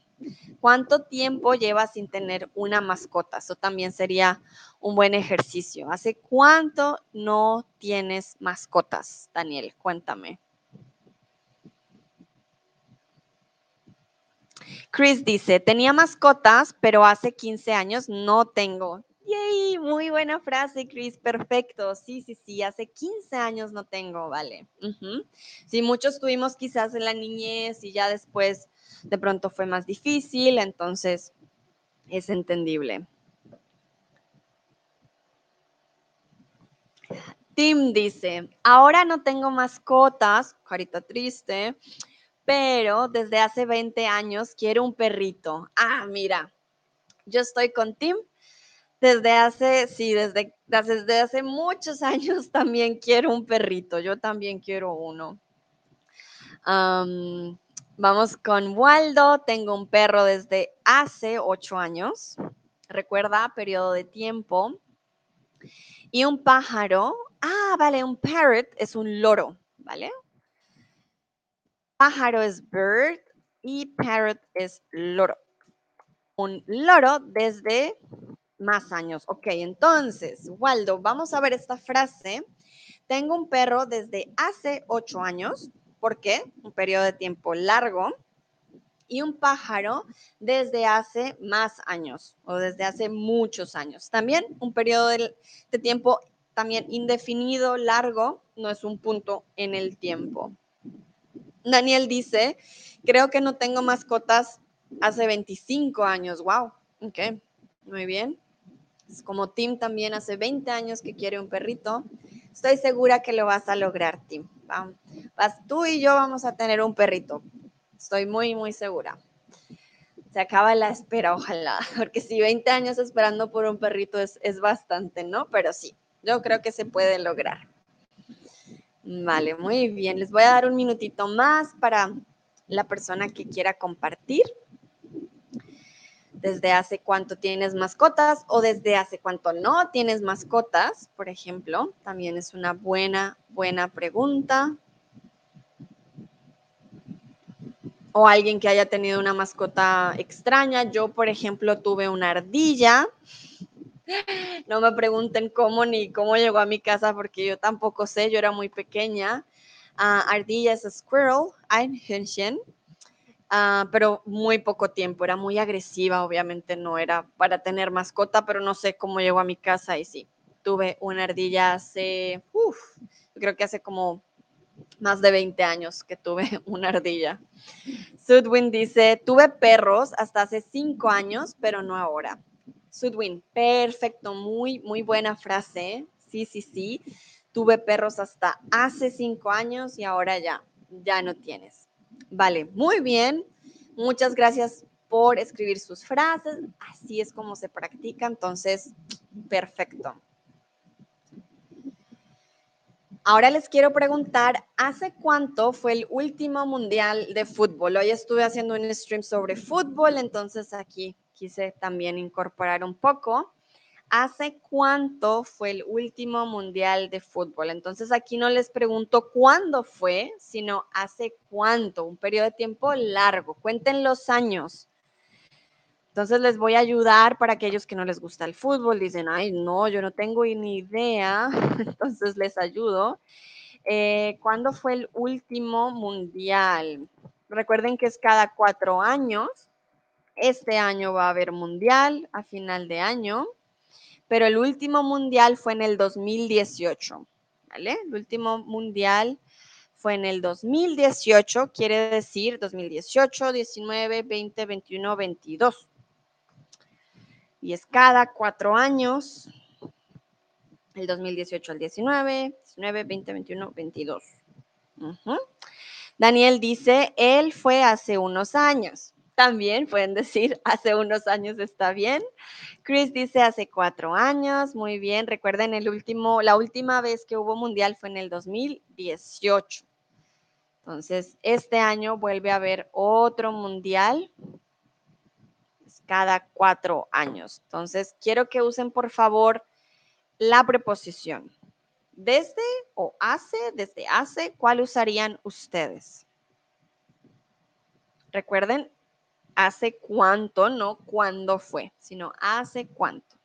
¿Cuánto tiempo llevas sin tener una mascota? Eso también sería un buen ejercicio. ¿Hace cuánto no tienes mascotas, Daniel? Cuéntame. Chris dice, tenía mascotas, pero hace 15 años no tengo. Yay, muy buena frase, Chris, perfecto. Sí, sí, sí, hace 15 años no tengo, vale. Sí, muchos tuvimos quizás en la niñez y ya después de pronto fue más difícil, entonces es entendible. Tim dice, ahora no tengo mascotas, carita triste, pero desde hace 20 años quiero un perrito. Ah, mira, yo estoy con Tim. Desde hace, sí, desde, desde hace muchos años también quiero un perrito. Yo también quiero uno. Vamos con Waldo. Tengo un perro desde hace ocho años. Recuerda, periodo de tiempo. Y un pájaro. Ah, vale, un parrot es un loro, ¿vale? Pájaro es bird y parrot es loro. Un loro desde más años. Ok, entonces, Waldo, vamos a ver esta frase. Tengo un perro desde hace ocho años. ¿Por qué? Un periodo de tiempo largo. Y un pájaro desde hace más años o desde hace muchos años. También un periodo de, tiempo también indefinido, largo, no es un punto en el tiempo. Daniel dice, creo que no tengo mascotas hace 25 años. Wow, ok, muy bien. Es como Tim también hace 20 años que quiere un perrito. Estoy segura que lo vas a lograr, Tim. Vas, tú y yo vamos a tener un perrito. Estoy muy, muy segura. Se acaba la espera, ojalá, porque si 20 años esperando por un perrito es, es bastante, ¿no? Pero sí, yo creo que se puede lograr. Vale, muy bien. Les voy a dar un minutito más para la persona que quiera compartir. ¿Desde hace cuánto tienes mascotas o desde hace cuánto no tienes mascotas? Por ejemplo, también es una buena, buena pregunta. O alguien que haya tenido una mascota extraña. Yo, por ejemplo, tuve una ardilla no me pregunten cómo ni cómo llegó a mi casa porque yo tampoco sé, yo era muy pequeña. Uh, ardilla es a squirrel, Einhörnchen, uh, pero muy poco tiempo, era muy agresiva, obviamente no era para tener mascota, pero no sé cómo llegó a mi casa y sí, tuve una ardilla hace, uf, creo que hace como más de 20 años que tuve una ardilla. Sudwin dice, tuve perros hasta hace 5 años, pero no ahora. Sudwin, perfecto, muy, muy buena frase. Sí, sí, sí. Tuve perros hasta hace cinco años y ahora ya, ya no tienes. Vale, muy bien. Muchas gracias por escribir sus frases. Así es como se practica, entonces, perfecto. Ahora les quiero preguntar, ¿hace cuánto fue el último mundial de fútbol? Hoy estuve haciendo un stream sobre fútbol, entonces aquí quise también incorporar un poco. ¿Hace cuánto fue el último mundial de fútbol? Entonces aquí no les pregunto cuándo fue, sino hace cuánto, un periodo de tiempo largo. Cuenten los años. Entonces les voy a ayudar para aquellos que no les gusta el fútbol, dicen, ay, no, yo no tengo ni idea. Entonces les ayudo. Eh, ¿Cuándo fue el último mundial? Recuerden que es cada cuatro años este año va a haber mundial a final de año, pero el último mundial fue en el 2018, ¿vale? El último mundial fue en el 2018, quiere decir 2018, 19, 20, 21, 22. Y es cada cuatro años, el 2018 al 19, 19, 20, 21, 22. Daniel dice, él fue hace unos años. También pueden decir, hace unos años está bien. Chris dice hace cuatro años, muy bien. Recuerden, el último, la última vez que hubo mundial fue en el 2018. Entonces, este año vuelve a haber otro mundial. cada cuatro años. Entonces, quiero que usen, por favor, la preposición. Desde o hace, desde hace, ¿cuál usarían ustedes? Recuerden, hace cuánto, no cuándo fue, sino hace cuánto.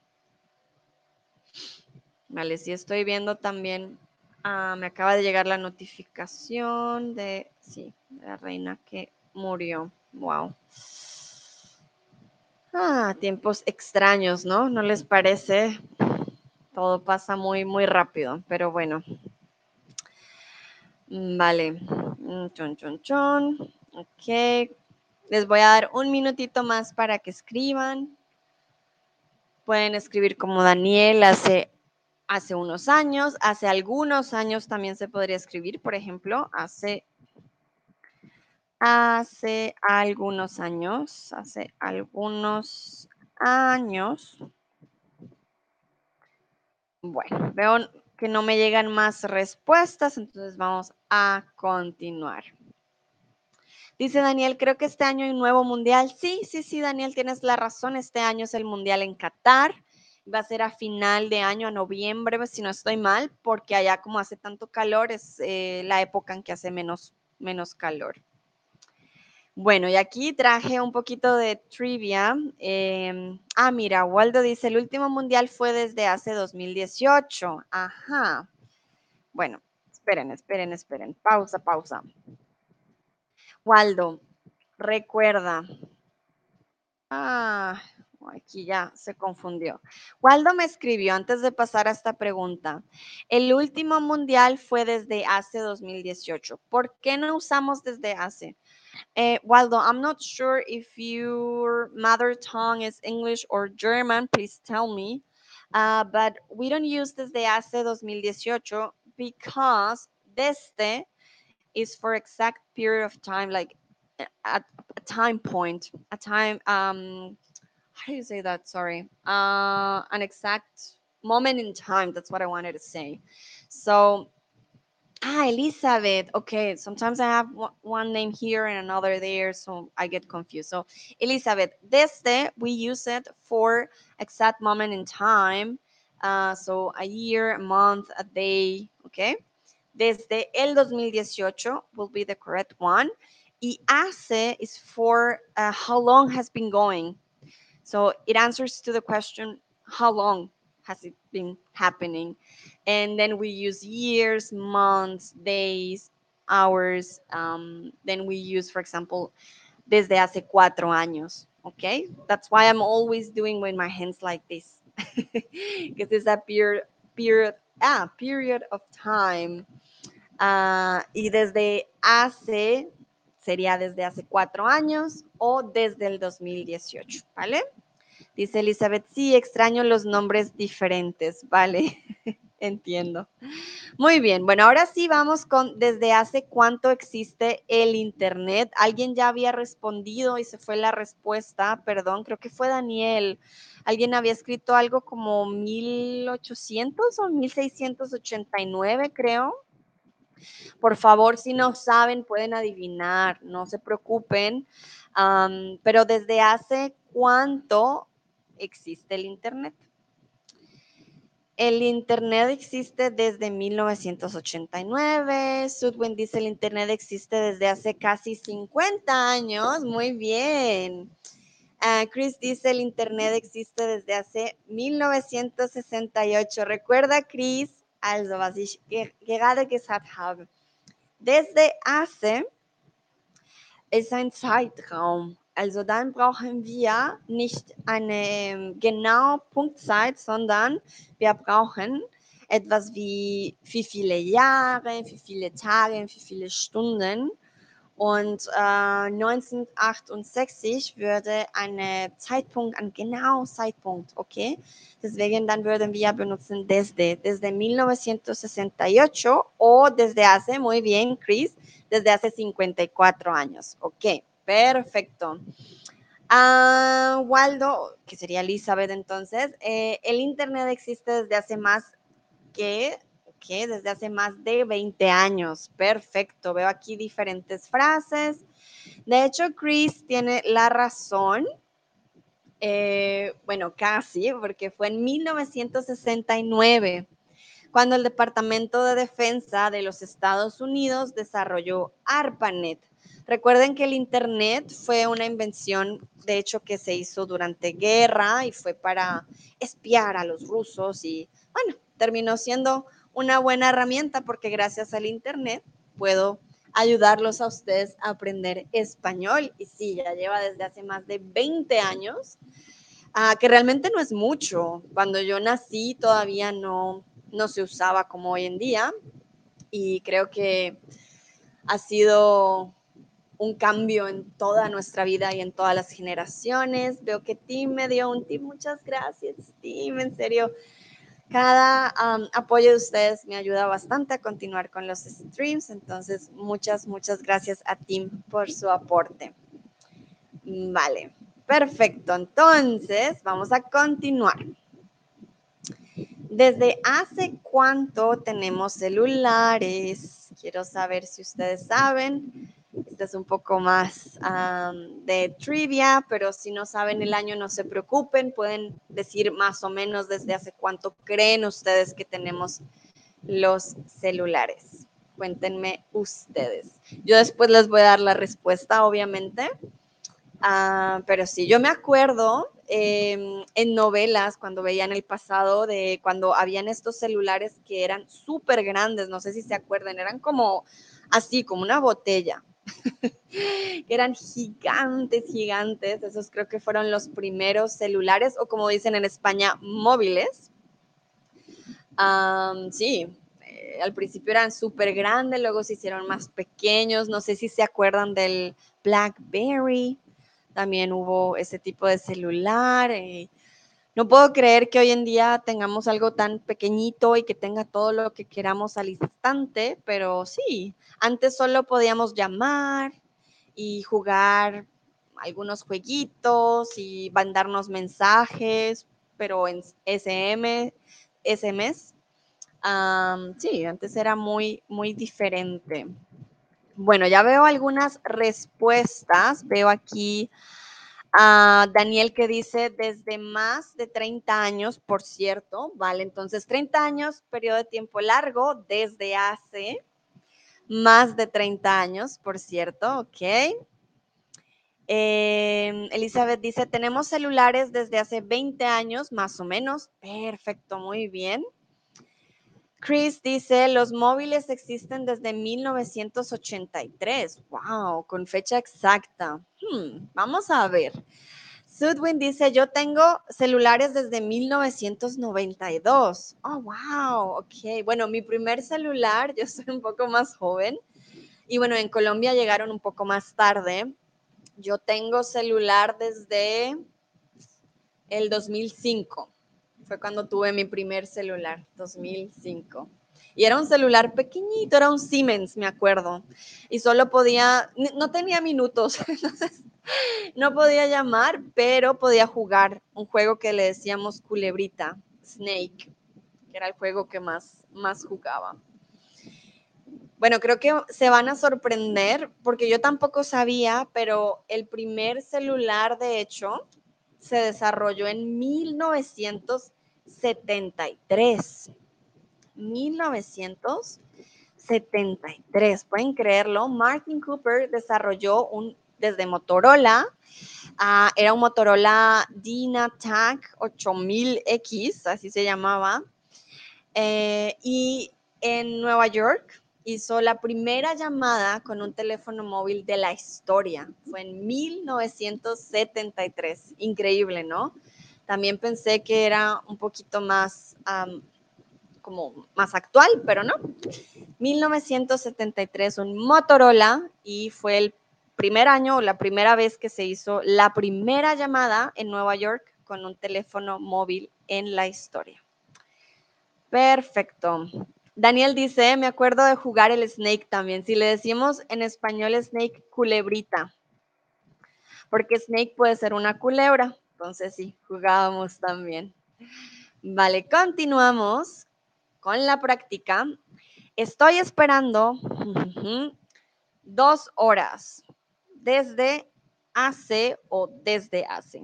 Vale, sí estoy viendo también, ah, me acaba de llegar la notificación de, sí, de la reina que murió. Wow. Ah, tiempos extraños, ¿no? ¿No les parece? Todo pasa muy, muy rápido, pero bueno. Mm, vale. Mm, chon, chon, chon. Ok. Les voy a dar un minutito más para que escriban. Pueden escribir como Daniel hace, hace unos años, hace algunos años también se podría escribir, por ejemplo, hace hace algunos años, hace algunos años. Bueno, veo que no me llegan más respuestas, entonces vamos a continuar. Dice Daniel, creo que este año hay un nuevo mundial. Sí, sí, sí, Daniel, tienes la razón. Este año es el mundial en Qatar. Va a ser a final de año, a noviembre, si no estoy mal, porque allá como hace tanto calor, es eh, la época en que hace menos, menos calor. Bueno, y aquí traje un poquito de trivia. Em, ah, mira, Waldo dice, el último mundial fue desde hace 2018. Ajá. Bueno, esperen, esperen, esperen. Pausa, pausa. Waldo, recuerda. Ah, aquí ya se confundió. Waldo me escribió antes de pasar a esta pregunta. El último mundial fue desde hace 2018. ¿Por qué no usamos desde hace? Uh, Waldo, I'm not sure if your mother tongue is English or German, please tell me. Uh, but we don't use desde hace 2018 because desde is for exact period of time, like at a time point, a time, um, how do you say that? Sorry. Uh, an exact moment in time. That's what I wanted to say. So Ah, Elizabeth. Okay, sometimes I have one name here and another there, so I get confused. So, Elizabeth, desde, we use it for exact moment in time. Uh, so, a year, a month, a day, okay? Desde el 2018 will be the correct one. Y hace is for uh, how long has been going. So, it answers to the question, how long has it been happening? And then we use years, months, days, hours. Um, then we use, for example, desde hace cuatro años. Okay, that's why I'm always doing with my hands like this, because it's a period, period, ah, period of time. Uh, y desde hace sería desde hace cuatro años o desde el 2018, ¿vale? Dice Elizabeth, sí, extraño los nombres diferentes, ¿vale? Entiendo. Muy bien, bueno, ahora sí vamos con desde hace cuánto existe el Internet. Alguien ya había respondido y se fue la respuesta, perdón, creo que fue Daniel. Alguien había escrito algo como 1800 o 1689, creo. Por favor, si no saben, pueden adivinar, no se preocupen. pero desde hace cuánto existe el Internet. El Internet existe desde 1989. Sudwin dice el Internet existe desde hace casi 50 años. Muy bien. Uh, Chris dice el Internet existe desde hace 1968. Recuerda, Chris, also was ich gerade gesagt habe. Desde hace es ein Zeitraum. Also dann brauchen wir nicht eine ähm, genaue Punktzeit, sondern wir brauchen etwas wie wie viele Jahre, wie viele Tage, wie viele Stunden. Und äh, 1968 würde ein Zeitpunkt, ein Zeitpunkt, okay? Deswegen dann würden wir benutzen desde, desde 1968 o desde hace, muy bien, Chris, desde hace 54 años, ok? Perfecto. Ah, Waldo, que sería Elizabeth entonces, eh, el Internet existe desde hace más que, desde hace más de 20 años. Perfecto, veo aquí diferentes frases. De hecho, Chris tiene la razón. Eh, bueno, casi, porque fue en 1969 cuando el Departamento de Defensa de los Estados Unidos desarrolló ARPANET. Recuerden que el Internet fue una invención, de hecho, que se hizo durante guerra y fue para espiar a los rusos y, bueno, terminó siendo una buena herramienta porque gracias al Internet puedo ayudarlos a ustedes a aprender español. Y sí, ya lleva desde hace más de 20 años, uh, que realmente no es mucho. Cuando yo nací todavía no, no se usaba como hoy en día y creo que ha sido un cambio en toda nuestra vida y en todas las generaciones. Veo que Tim me dio un tip. Muchas gracias, Tim. En serio, cada apoyo de ustedes me ayuda bastante a continuar con los streams. Entonces, muchas, muchas gracias a Tim por su aporte. Vale, perfecto. Entonces, vamos a continuar. ¿Desde hace cuánto tenemos celulares? Quiero saber si ustedes saben. Este es un poco más de trivia, pero si no saben el año, no se preocupen. Pueden decir más o menos desde hace cuánto creen ustedes que tenemos los celulares. Cuéntenme ustedes. Yo después les voy a dar la respuesta, obviamente. Ah, pero sí, yo me acuerdo em, en novelas cuando veía en el pasado de cuando habían estos celulares que eran súper grandes, no sé si se acuerdan, eran como así, como una botella. eran gigantes, gigantes. Esos creo que fueron los primeros celulares o como dicen en España, móviles. sí, eh, al principio eran súper grandes, luego se hicieron más pequeños. No sé si se acuerdan del BlackBerry también hubo ese tipo de celular. Eh, no puedo creer que hoy en día tengamos algo tan pequeñito y que tenga todo lo que queramos al instante, pero sí, antes solo podíamos llamar y jugar algunos jueguitos y mandarnos mensajes, pero en SM, SMS. sí, antes era muy, muy diferente. Bueno, ya veo algunas respuestas. Veo aquí a Daniel que dice desde más de 30 años, por cierto, vale, entonces 30 años, periodo de tiempo largo, desde hace más de 30 años, por cierto, ok. Em, Elizabeth dice, tenemos celulares desde hace 20 años, más o menos. Perfecto, muy bien. Chris dice, los móviles existen desde 1983. Wow, con fecha exacta. Hmm, vamos a ver. Sudwin dice, yo tengo celulares desde 1992. Oh, wow, ok. Bueno, mi primer celular, yo soy un poco más joven. Y bueno, en Colombia llegaron un poco más tarde. Yo tengo celular desde el 2005 fue cuando tuve mi primer celular, 2005. Y era un celular pequeñito, era un Siemens, me acuerdo. Y solo podía, no tenía minutos, entonces no podía llamar, pero podía jugar un juego que le decíamos culebrita, Snake, que era el juego que más, más jugaba. Bueno, creo que se van a sorprender porque yo tampoco sabía, pero el primer celular, de hecho, se desarrolló en 1973. 1973, pueden creerlo. Martin Cooper desarrolló un desde Motorola. Ah, era un Motorola DynaTAC 8000X, así se llamaba. Eh, y en Nueva York hizo la primera llamada con un teléfono móvil de la historia. Fue en 1973. Increíble, ¿no? También pensé que era un poquito más, como más actual, pero no. 1973, un Motorola y fue el primer año o la primera vez que se hizo la primera llamada en Nueva York con un teléfono móvil en la historia. Perfecto. Daniel dice, me acuerdo de jugar el Snake también. Si le decimos en español Snake, culebrita. Porque Snake puede ser una culebra. Entonces sí, jugábamos también. Vale, continuamos con la práctica. Estoy esperando dos horas desde hace o desde hace.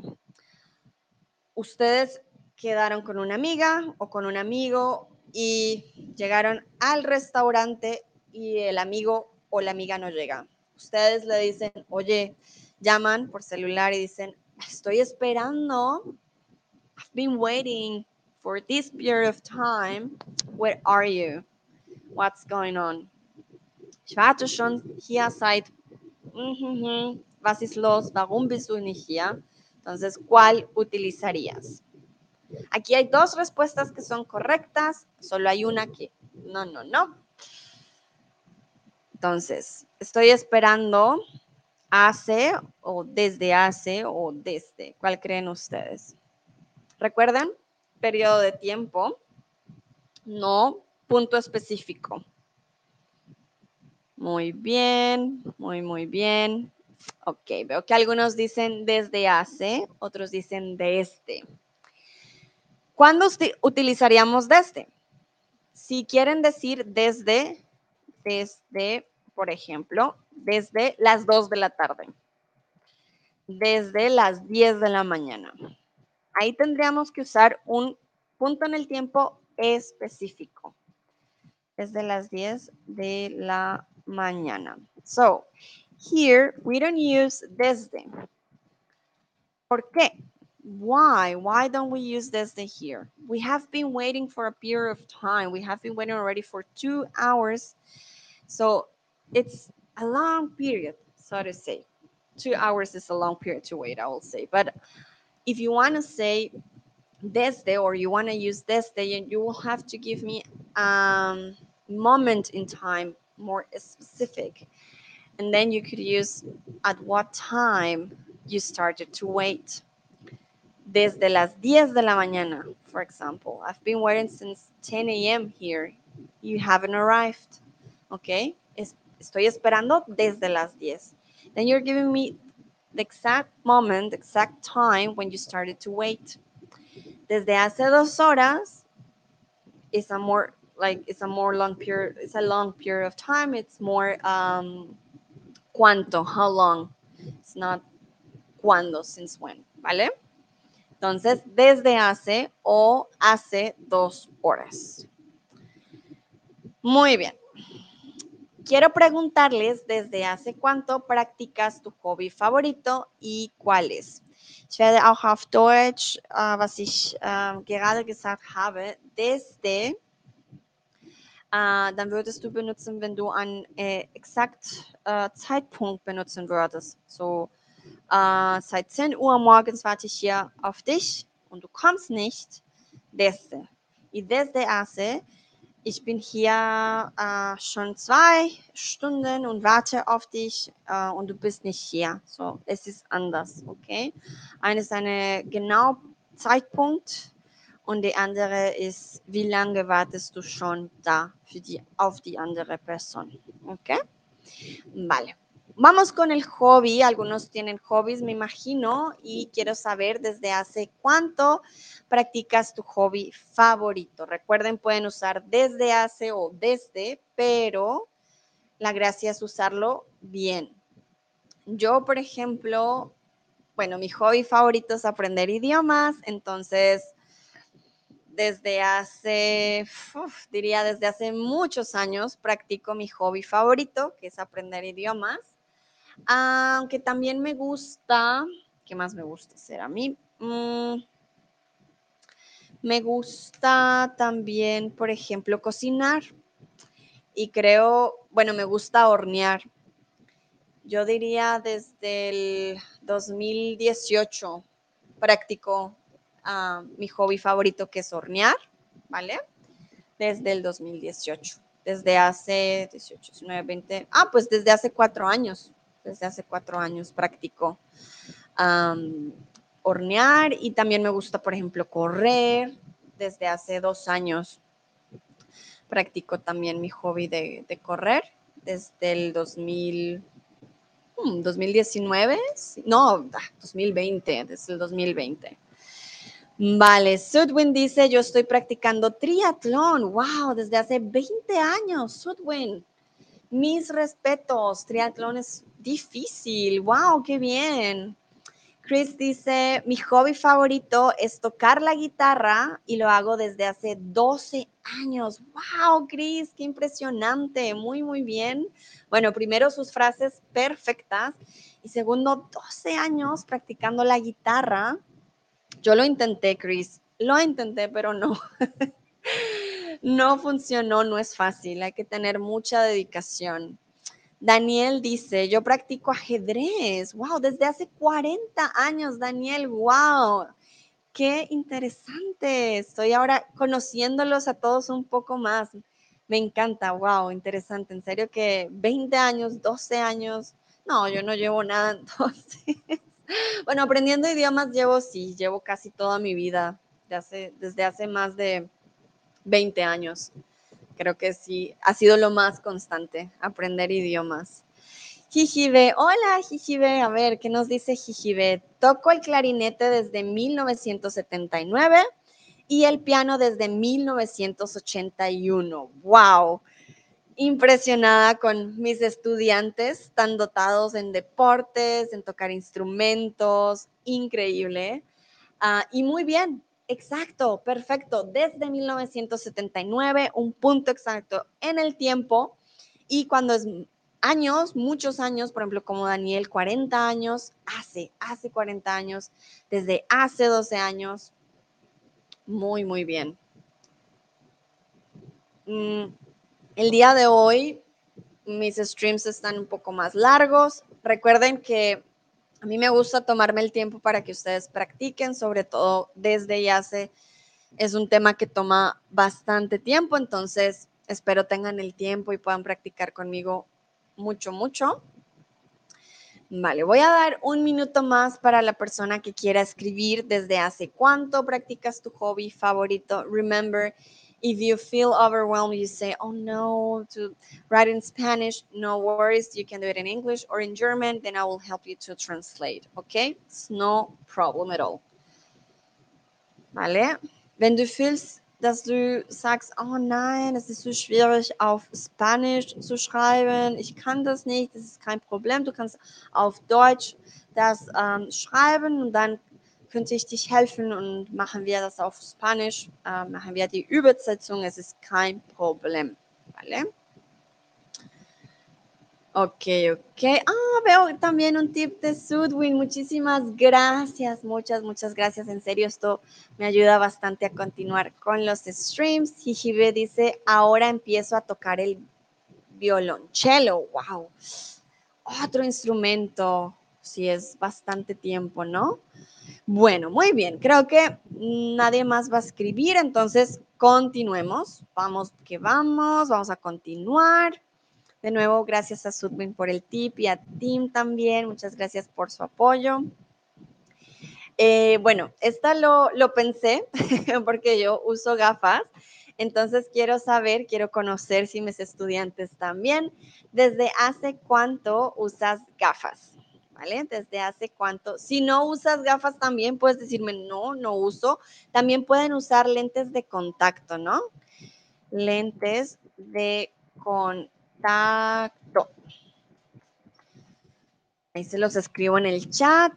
ustedes quedaron con una amiga o con un amigo y llegaron al restaurante y el amigo o la amiga no llega. Ustedes le dicen, oye, llaman por celular y dicen, estoy esperando. I've been waiting for this period of time. Where are you? What's going on? Ich warte schon hier seit. Was ist los? Warum bist du nicht hier? Entonces, ¿cuál utilizarías? Aquí hay dos respuestas que son correctas, solo hay una que no, no, no. Entonces, estoy esperando hace o desde hace o desde. ¿Cuál creen ustedes? Recuerden, periodo de tiempo, no punto específico. Muy bien, muy, muy bien. Ok, veo que algunos dicen desde hace, otros dicen desde. ¿Cuándo utilizaríamos desde? Si quieren decir desde, desde, por ejemplo, desde las 2 de la tarde, desde las 10 de la mañana. Ahí tendríamos que usar un punto en el tiempo específico. Desde las 10 de la mañana. So, here we don't use desde. ¿Por qué? Why? Why don't we use desde here? We have been waiting for a period of time. We have been waiting already for two hours. So it's a long period, so to say. Two hours is a long period to wait, I will say. But if you want to say this day or you want to use this day, you will have to give me a um, moment in time more specific. And then you could use at what time you started to wait. Desde las 10 de la mañana, for example. I've been waiting since 10 a.m. here. You haven't arrived. Okay? Estoy esperando desde las 10. Then you're giving me the exact moment, the exact time when you started to wait. Desde hace dos horas is a more like it's a more long period it's a long period of time. It's more um cuánto how long. It's not cuándo since when vale entonces desde hace o hace dos horas. Muy bien quiero preguntarles desde hace cuánto practicas tu hobby favorito y cuál es Ich werde auch auf Deutsch, uh, was ich uh, gerade gesagt habe, desde äh, dann würdest du benutzen, wenn du einen äh, exakt äh, Zeitpunkt benutzen würdest. So, äh, seit 10 Uhr morgens warte ich hier auf dich und du kommst nicht. Desde. Y desde hace, ich bin hier äh, schon zwei Stunden und warte auf dich äh, und du bist nicht hier. So, es ist anders, okay? Eine ist eine genau Zeitpunkt und die andere ist, wie lange wartest du schon da für die, auf die andere Person. ¿Ok? Vale. Vamos con el hobby. Algunos tienen hobbies, me imagino, y quiero saber desde hace cuánto practicas tu hobby favorito. Recuerden, pueden usar desde hace o desde, pero la gracia es usarlo bien. Yo, por ejemplo, bueno, mi hobby favorito es aprender idiomas, entonces desde hace, diría desde hace muchos años, practico mi hobby favorito, que es aprender idiomas. Aunque también me gusta, ¿qué más me gusta hacer a mí? Mm, me gusta también, por ejemplo, cocinar. Y creo, bueno, me gusta hornear. Yo diría desde el 2018 practico mi hobby favorito que es hornear, ¿vale? Desde el 2018, desde hace 18, 19, 20, ah, pues desde hace cuatro años, desde hace cuatro años practico hornear y también me gusta, por ejemplo, correr. Desde hace dos años practico también mi hobby de, de correr, desde el 2000, 2019, hmm, no, 2020, desde el 2020. Vale, Sudwin dice, yo estoy practicando triatlón. Wow, desde hace 20 años, Sudwin. Mis respetos, triatlón es difícil. Wow, qué bien. Chris dice, mi hobby favorito es tocar la guitarra y lo hago desde hace 12 años. ¡Wow, Chris! ¡Qué impresionante! Muy, muy bien. Bueno, primero sus frases perfectas y segundo, 12 años practicando la guitarra. Yo lo intenté, Chris. Lo intenté, pero no. no funcionó, no es fácil. Hay que tener mucha dedicación. Daniel dice, yo practico ajedrez. Wow, desde hace 40 años, Daniel. Wow, qué interesante. Estoy ahora conociéndolos a todos un poco más. Me encanta, wow, interesante. En serio que 20 años, 12 años. No, yo no llevo nada entonces. bueno, aprendiendo idiomas llevo, sí, llevo casi toda mi vida, desde hace más de 20 años creo que sí, ha sido lo más constante, aprender idiomas. Jijibe, hola Jijibe, a ver, ¿qué nos dice Jijibe? Toco el clarinete desde 1979 y el piano desde 1981. ¡Wow! Impresionada con mis estudiantes tan dotados en deportes, en tocar instrumentos, increíble. Ah, y muy bien, Exacto, perfecto. Desde 1979, un punto exacto en el tiempo. Y cuando es años, muchos años, por ejemplo, como Daniel, 40 años, hace, hace 40 años, desde hace 12 años. Muy, muy bien. Mm, el día de hoy, mis streams están un poco más largos. Recuerden que a mí me gusta tomarme el tiempo para que ustedes practiquen, sobre todo desde ya hace, es un tema que toma bastante tiempo, entonces espero tengan el tiempo y puedan practicar conmigo mucho, mucho. Vale, voy a dar un minuto más para la persona que quiera escribir desde hace cuánto practicas tu hobby favorito. Remember, if you feel overwhelmed, you say, oh no, to write in Spanish, no worries. You can do it in English or in German, then I will help you to translate. Okay? It's no problem at all. Vale? Wenn du fühlst, dass du sagst, oh nein, es ist so schwierig auf Spanisch zu schreiben, ich kann das nicht, das ist kein Problem, du kannst auf Deutsch das ähm, schreiben und dann könnte ich dich helfen und machen wir das auf Spanisch, äh, machen wir die Übersetzung, es ist kein Problem. ¿Vale? Ok, ok. Ah, veo también un tip de Sudwin. Muchísimas gracias, muchas, muchas gracias. En serio, esto me ayuda bastante a continuar con los streams. Jijibe dice, ahora empiezo a tocar el violonchelo. Wow. Otro instrumento. Sí, es bastante tiempo, ¿no? Bueno, muy bien. Creo que nadie más va a escribir, entonces continuemos. Vamos que vamos, vamos a continuar. De nuevo, gracias a Sudwin por el tip y a Tim también. Muchas gracias por su apoyo. Eh, bueno, esta lo, lo pensé porque yo uso gafas. Entonces quiero saber, quiero conocer si mis estudiantes también, ¿desde hace cuánto usas gafas? ¿Vale? Desde hace cuánto. Si no usas gafas también puedes decirme, no, no uso. También pueden usar lentes de contacto, ¿no? Lentes de contacto. Ahí se los escribo en el chat.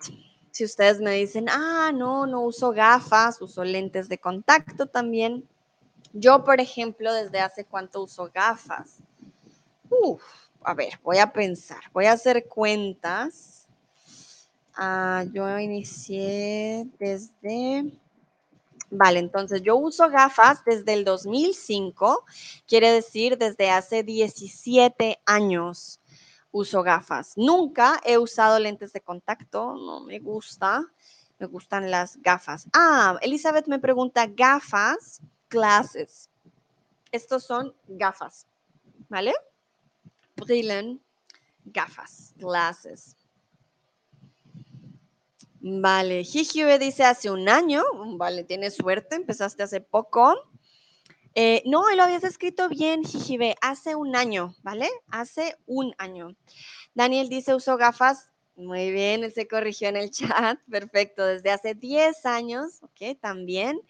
Si ustedes me dicen, ah, no, no uso gafas, uso lentes de contacto también. Yo, por ejemplo, desde hace cuánto uso gafas. Uf, a ver, voy a pensar, voy a hacer cuentas. Ah, yo inicié desde... Vale, entonces yo uso gafas desde el 2005, quiere decir desde hace 17 años uso gafas. Nunca he usado lentes de contacto, no me gusta, me gustan las gafas. Ah, Elizabeth me pregunta, gafas, clases. Estos son gafas, ¿vale? Brillen, gafas, glasses. Vale, Jijibe dice hace un año, vale, tienes suerte, empezaste hace poco. Eh, no, lo habías escrito bien, Jijibe, hace un año, ¿vale? Hace un año. Daniel dice, uso gafas. Muy bien, él se corrigió en el chat. Perfecto, desde hace 10 años, ok, también.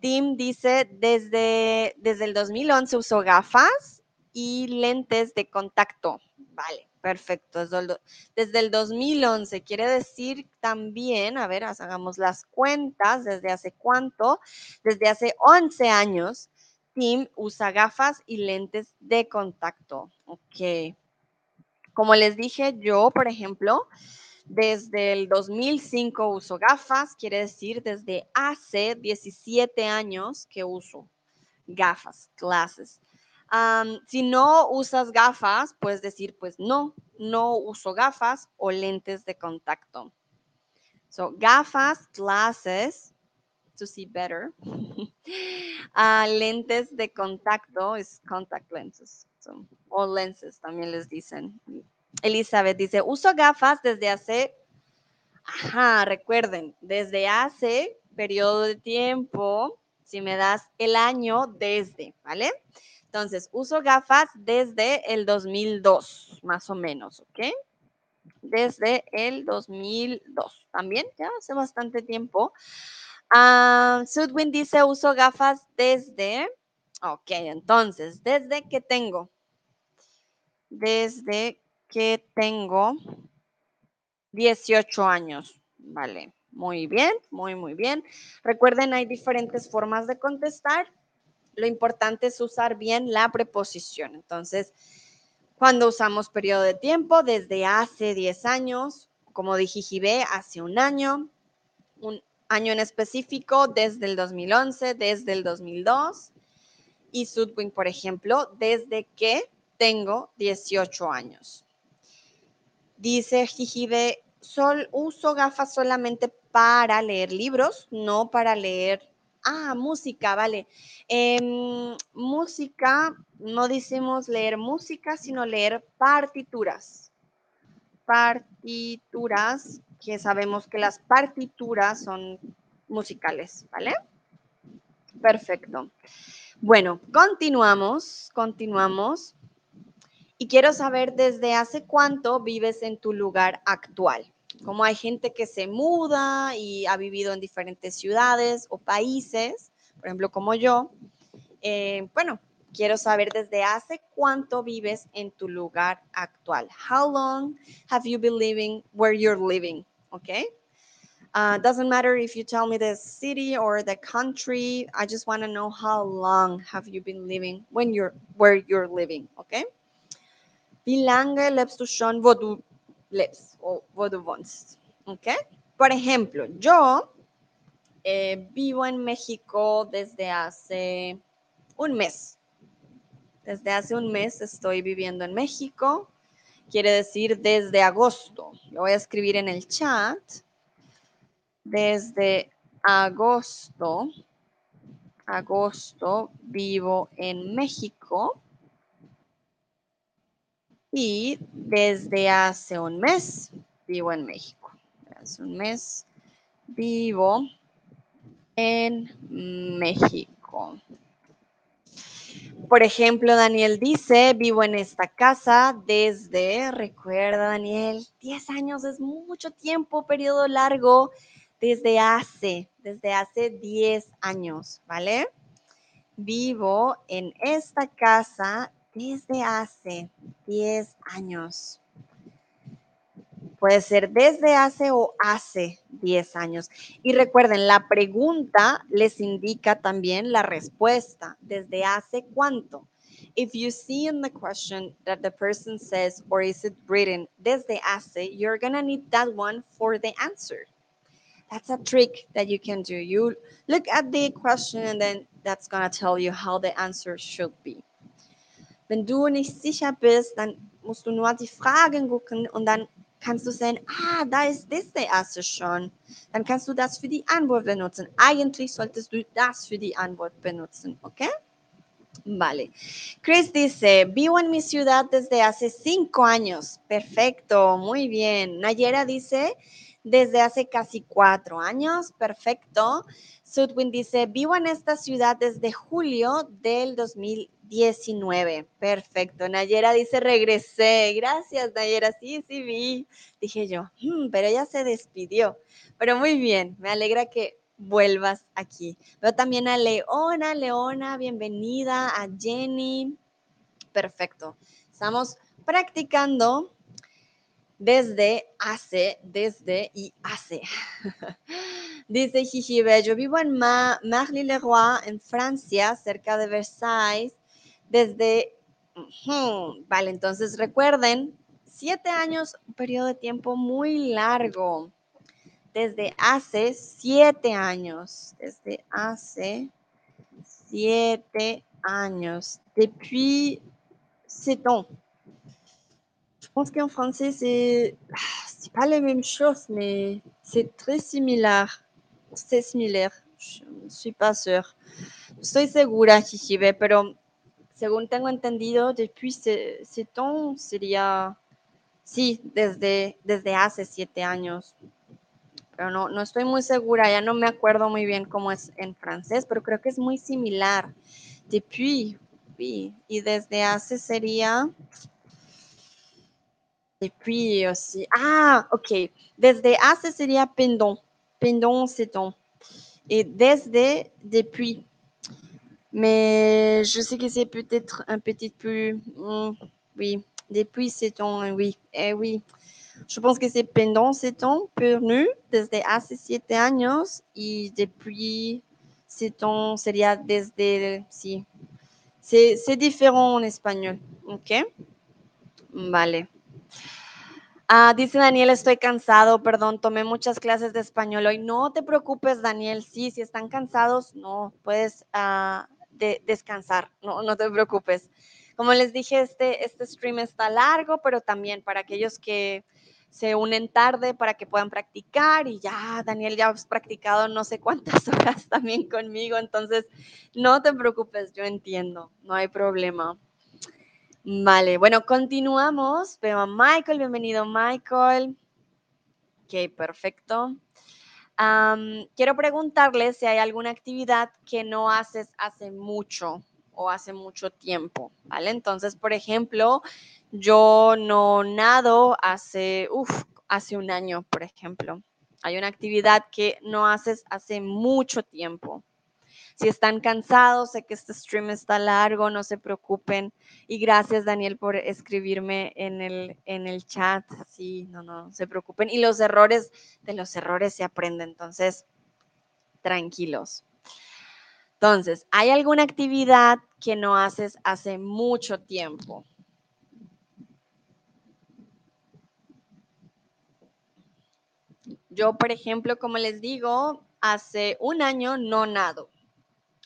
Tim dice, desde, desde el 2011 uso gafas y lentes de contacto, Vale, perfecto. Desde el 2011 quiere decir también, a ver, hagamos las cuentas, desde hace cuánto, desde hace 11 años, Tim usa gafas y lentes de contacto. Ok. Como les dije, yo, por ejemplo, desde el 2005 uso gafas, quiere decir desde hace 17 años que uso gafas, clases. Si no usas gafas, puedes decir, pues no, no uso gafas o lentes de contacto. So, gafas, glasses, to see better. Ah, lentes de contacto es contact lenses. o lenses también les dicen. Elizabeth dice, uso gafas desde hace, ajá, recuerden, desde hace periodo de tiempo, si me das el año desde, ¿vale? Entonces, uso gafas desde el 2002, más o menos, ¿ok? Desde el 2002. También, ya hace bastante tiempo. Uh, Sudwin dice, uso gafas desde, ok, entonces, ¿desde que tengo? Desde que tengo 18 años, vale. Muy bien, muy, muy bien. Recuerden, hay diferentes formas de contestar. Lo importante es usar bien la preposición. Entonces, cuando usamos periodo de tiempo, desde hace 10 años, como dije, Jibé, hace un año, un año en específico, desde el 2011, desde el 2002. Y Sudwin, por ejemplo, desde que tengo 18 años. Dice Jijibe, sol, uso gafas solamente para leer libros, no para leer. Ah, música, vale. Em, música, no decimos leer música, sino leer partituras. Partituras, que sabemos que las partituras son musicales, ¿vale? Perfecto. Bueno, continuamos, continuamos. Y quiero saber desde hace cuánto vives en tu lugar actual. Como hay gente que se muda y ha vivido en diferentes ciudades o países, por ejemplo, como yo, eh, bueno, quiero saber desde hace cuánto vives en tu lugar actual. How long have you been living where you're living? Okay. Uh, doesn't matter if you tell me the city or the country. I just want to know how long have you been living when you're where you're living. Okay. Wie lange lebst lebst o wohnst? ¿Ok? Por ejemplo, yo eh, vivo en México desde hace un mes. Desde hace un mes estoy viviendo en México. Quiere decir desde agosto. Lo voy a escribir en el chat. Desde agosto, agosto vivo en México. Y desde hace un mes vivo en México. Hace un mes vivo en México. Por ejemplo, Daniel dice, vivo en esta casa desde, recuerda Daniel, 10 años es mucho tiempo, periodo largo, desde hace, desde hace 10 años, ¿vale? Vivo en esta casa desde hace 10 años. Puede ser desde hace o hace 10 años. Y recuerden, la pregunta les indica también la respuesta. ¿Desde hace cuánto? If you see in the question that the person says, or is it written desde hace, you're going to need that one for the answer. That's a trick that you can do. You look at the question and then that's going to tell you how the answer should be. Wenn du nicht sicher bist, dann musst du nur die Fragen gucken und dann kannst du sehen, ah, da ist das erste schon. Dann kannst du das für die Antwort benutzen. Eigentlich solltest du das für die Antwort benutzen, ¿ok? Vale. Chris dice, vivo en mi ciudad desde hace cinco años. Perfecto, muy bien. Nayera dice, desde hace casi cuatro años. Perfecto. Sudwin dice, vivo en esta ciudad desde julio del 2019. Perfecto. Nayera dice, regresé. Gracias, Nayera. Sí, sí, vi. Dije yo, hmm, pero ella se despidió. Pero muy bien, me alegra que vuelvas aquí. Veo también a Leona. Leona, bienvenida. A Jenny. Perfecto. Estamos practicando desde hace, desde y hace. Dice Jijibe, yo vivo en Marly-le-Roi, en Francia, cerca de Versailles, desde... vale, entonces recuerden, siete años, un periodo de tiempo muy largo. Desde hace siete años, desde hace siete años. Depuis sept ans. Je pense qu'en français, c'est c'est pas la même chose, mais c'est très similar. C'est similaire. Je. Estoy segura, Chichibe, pero según tengo entendido, depuis sept ans sería, sí, desde, desde hace siete años. Pero no, no estoy muy segura, ya no me acuerdo muy bien cómo es en francés, pero creo que es muy similar. Depuis, oui. Y desde hace sería Depuis aussi. Ah, ok. Desde hace sería pendant. Pendant, c'est ton. Et desde, depuis. Mais je sais que c'est peut-être un petit peu. Hmm, oui. Depuis, c'est ton. Oui. Eh oui. Je pense que c'est pendant c'est ton. Pernu. Desde hace siete años. Y depuis, c'est ton. Sería desde. Sí. C'est différent en espagnol. Ok? Vale. Ah, dice Daniel, estoy cansado, perdón, tomé muchas clases de español hoy. No te preocupes, Daniel, sí, si están cansados, no, puedes descansar, no, no te preocupes. Como les dije, este, este stream está largo, pero también para aquellos que se unen tarde para que puedan practicar y ya, Daniel, ya has practicado no sé cuántas horas también conmigo, entonces no te preocupes, yo entiendo, no hay problema. Vale, bueno, continuamos. Veo a Michael, bienvenido Michael. Ok, perfecto. Quiero preguntarle si hay alguna actividad que no haces hace mucho o hace mucho tiempo, ¿vale? Entonces, por ejemplo, yo no nado hace, uf, hace un año, por ejemplo. Hay una actividad que no haces hace mucho tiempo. Si están cansados, sé que este stream está largo, no se preocupen. Y gracias, Daniel, por escribirme en el, en el chat. Sí, no, no, se preocupen. Y los errores, de los errores se aprende. Entonces, tranquilos. Entonces, ¿hay alguna actividad que no haces hace mucho tiempo? Yo, por ejemplo, como les digo, hace un año no nado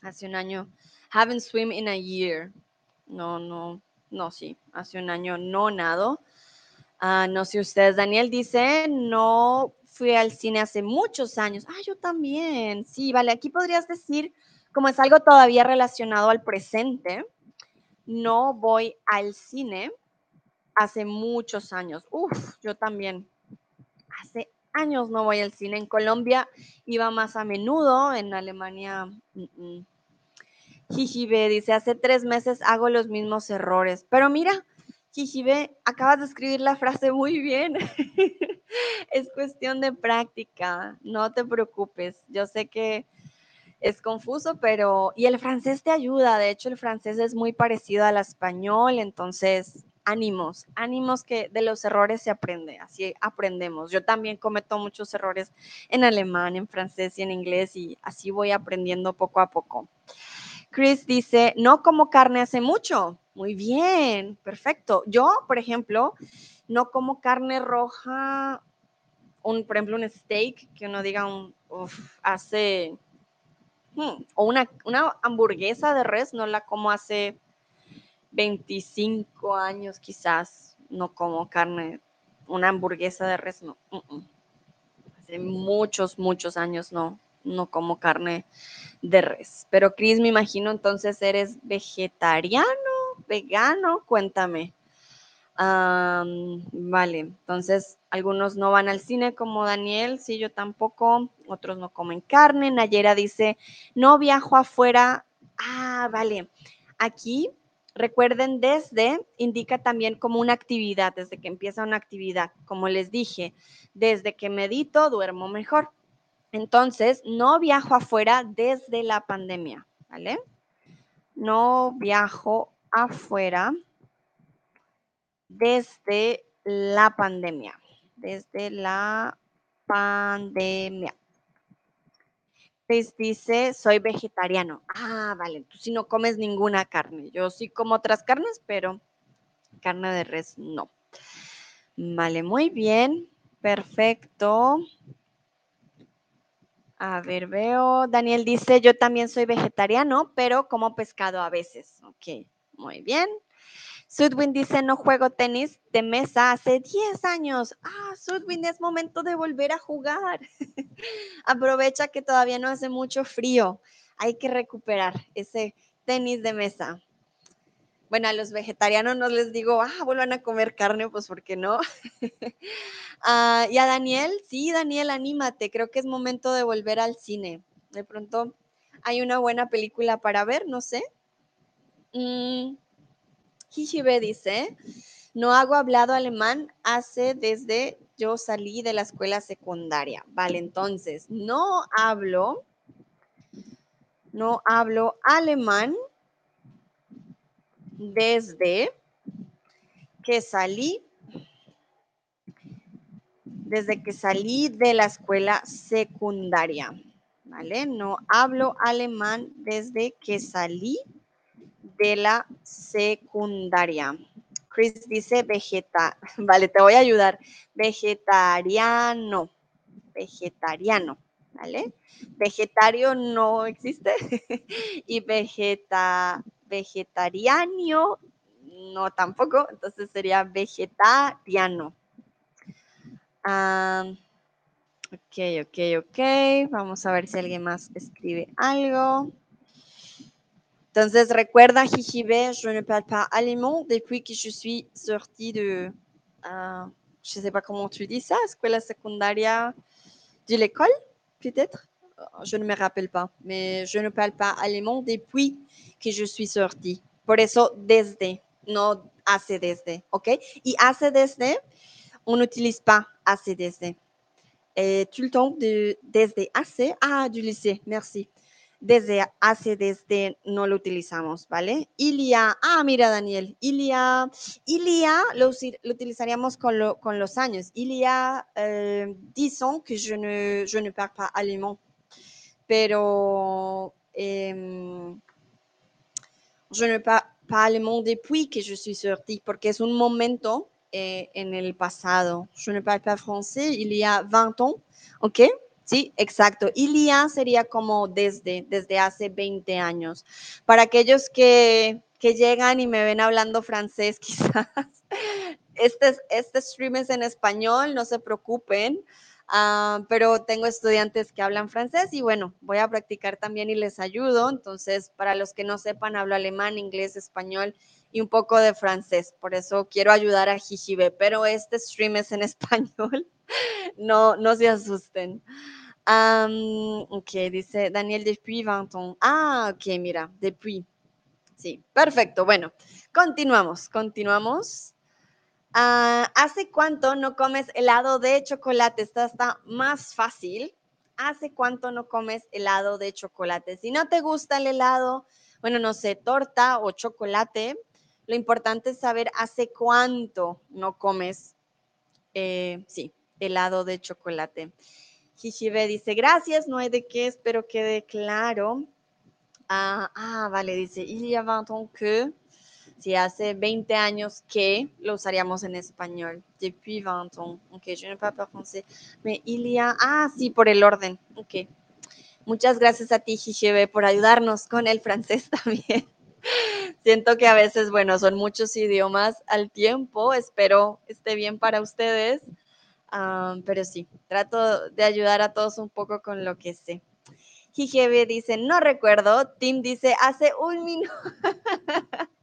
hace un año. Haven't swim in a year. No, no, no, sí, hace un año no nado. Ah, no sé ustedes, Daniel dice, no fui al cine hace muchos años. Ah, yo también. Sí, vale, aquí podrías decir, como es algo todavía relacionado al presente, no voy al cine hace muchos años. Uf, yo también. Hace años no voy al cine. En Colombia iba más a menudo, en Alemania mm, mm, Jijibe dice, hace tres meses hago los mismos errores. Pero mira, Jijibe, acabas de escribir la frase muy bien. es cuestión de práctica, no te preocupes. Yo sé que es confuso, pero... Y el francés te ayuda, de hecho el francés es muy parecido al español, entonces ánimos, ánimos que de los errores se aprende, así aprendemos. Yo también cometo muchos errores en alemán, en francés y en inglés y así voy aprendiendo poco a poco. Chris dice, no como carne hace mucho. Muy bien, perfecto. Yo, por ejemplo, no como carne roja, un, por ejemplo, un steak, que uno diga, un, hace, hmm, o una, una hamburguesa de res, no la como hace 25 años quizás, no como carne, una hamburguesa de res, no. Hace muchos, muchos años no, no como carne de res. Pero Cris, me imagino entonces eres vegetariano, vegano, cuéntame. vale, entonces algunos no van al cine como Daniel, sí, yo tampoco, otros no comen carne. Nayera dice, no viajo afuera. Ah, vale. Aquí, recuerden, desde indica también como una actividad, desde que empieza una actividad. Como les dije, desde que medito, duermo mejor. Entonces, no viajo afuera desde la pandemia, ¿vale? No viajo afuera desde la pandemia. Desde la pandemia. dice, soy vegetariano. Ah, vale, tú si no comes ninguna carne. Yo sí como otras carnes, pero carne de res no. Vale, muy bien. Perfecto. A ver, veo. Daniel dice, yo también soy vegetariano, pero como pescado a veces. Ok, muy bien. Sudwin dice, no juego tenis de mesa hace 10 años. Ah, Sudwin, es momento de volver a jugar. Aprovecha que todavía no hace mucho frío. Hay que recuperar ese tenis de mesa. Bueno, a los vegetarianos no les digo, ah, vuelvan a comer carne, pues porque no. Ah, y a Daniel, sí, Daniel, anímate. Creo que es momento de volver al cine. De pronto hay una buena película para ver, no sé. Mm, dice, no hago hablado alemán hace desde yo salí de la escuela secundaria. Vale, entonces, no hablo, no hablo alemán desde que salí, desde que salí de la escuela secundaria. ¿Vale? No hablo alemán desde que salí de la secundaria. Chris dice vegeta. Vale, te voy a ayudar. Vegetariano. Vegetariano. ¿Vale? Vegetario no existe. y vegeta, vegetariano no tampoco. Entonces sería vegetariano. ok, ok, ok. Vamos a ver si alguien más escribe algo. Entonces, recuerda, Jijibe, je ne parle pas allemand depuis que je suis sortie de, uh, je ne sais pas comment tu dis ça, escuela secundaria de l'école, peut-être Je ne me rappelle pas, mais je ne parle pas allemand depuis que je suis sortie. Por eso, desde, no hace desde, ¿ok? Y hace desde, on n'utilise pas hace desde. Et tout le temps, de, desde hace, ah, du lycée, merci desde hace, desde no lo utilizamos, ¿vale? Ilia, ah, mira Daniel, Ilia, Ilia lo, utilizaríamos con, los años. Ilia, eh, disons que je ne, je ne parle pas allemand, pero je ne parle pas allemand depuis que je suis sortie, porque es un momento eh, en el pasado. Je ne parle pas français il y a 20 ans, ¿ok? Sí, exacto. Ilia sería como desde, desde hace 20 años. Para aquellos que, que llegan y me ven hablando francés, quizás, este, este stream es en español, no se preocupen. Ah, pero tengo estudiantes que hablan francés y bueno, voy a practicar también y les ayudo. Entonces, para los que no sepan, hablo alemán, inglés, español y un poco de francés. Por eso quiero ayudar a Jijibe, pero este stream es en español. no, no se asusten. ok, dice Daniel depuis 20 ans. Ah, ok, mira, depuis. Sí, perfecto. Bueno, continuamos, continuamos. Ah, ¿Hace cuánto no comes helado de chocolate? Esta está más fácil. ¿Hace cuánto no comes helado de chocolate? Si no te gusta el helado, bueno, no sé, torta o chocolate, lo importante es saber hace cuánto no comes, eh, sí, helado de chocolate. Hishibe dice, gracias, no hay de qué, espero quede claro. Ah, ah vale, dice, il y a 20 ans que, si hace 20 años que, lo usaríamos en español. Depuis 20 ans. Ok, je ne parle pas français. Mais il y a, ah, sí, por el orden. Ok. Muchas gracias a ti, Hishibe, por ayudarnos con el francés también. Siento que a veces, bueno, son muchos idiomas al tiempo. Espero esté bien para ustedes pero sí, trato de ayudar a todos un poco con lo que sé. Jijebe dice, no recuerdo. Tim dice, hace un minuto.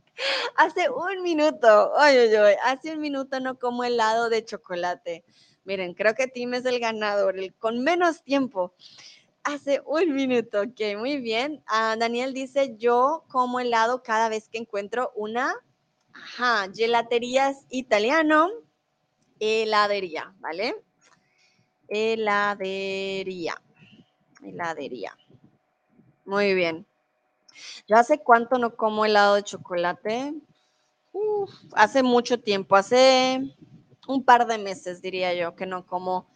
hace un minuto. Oye, oye, hace un minuto no como helado de chocolate. Miren, creo que Tim es el ganador, el con menos tiempo. Hace un minuto, ok, muy bien. Ah, Daniel dice, yo como helado cada vez que encuentro una, ajá, gelatería es italiano, heladería, ¿vale? Heladería. Heladería. Muy bien. Yo hace cuánto no como helado de chocolate. hace mucho tiempo, hace un par de meses diría yo que no como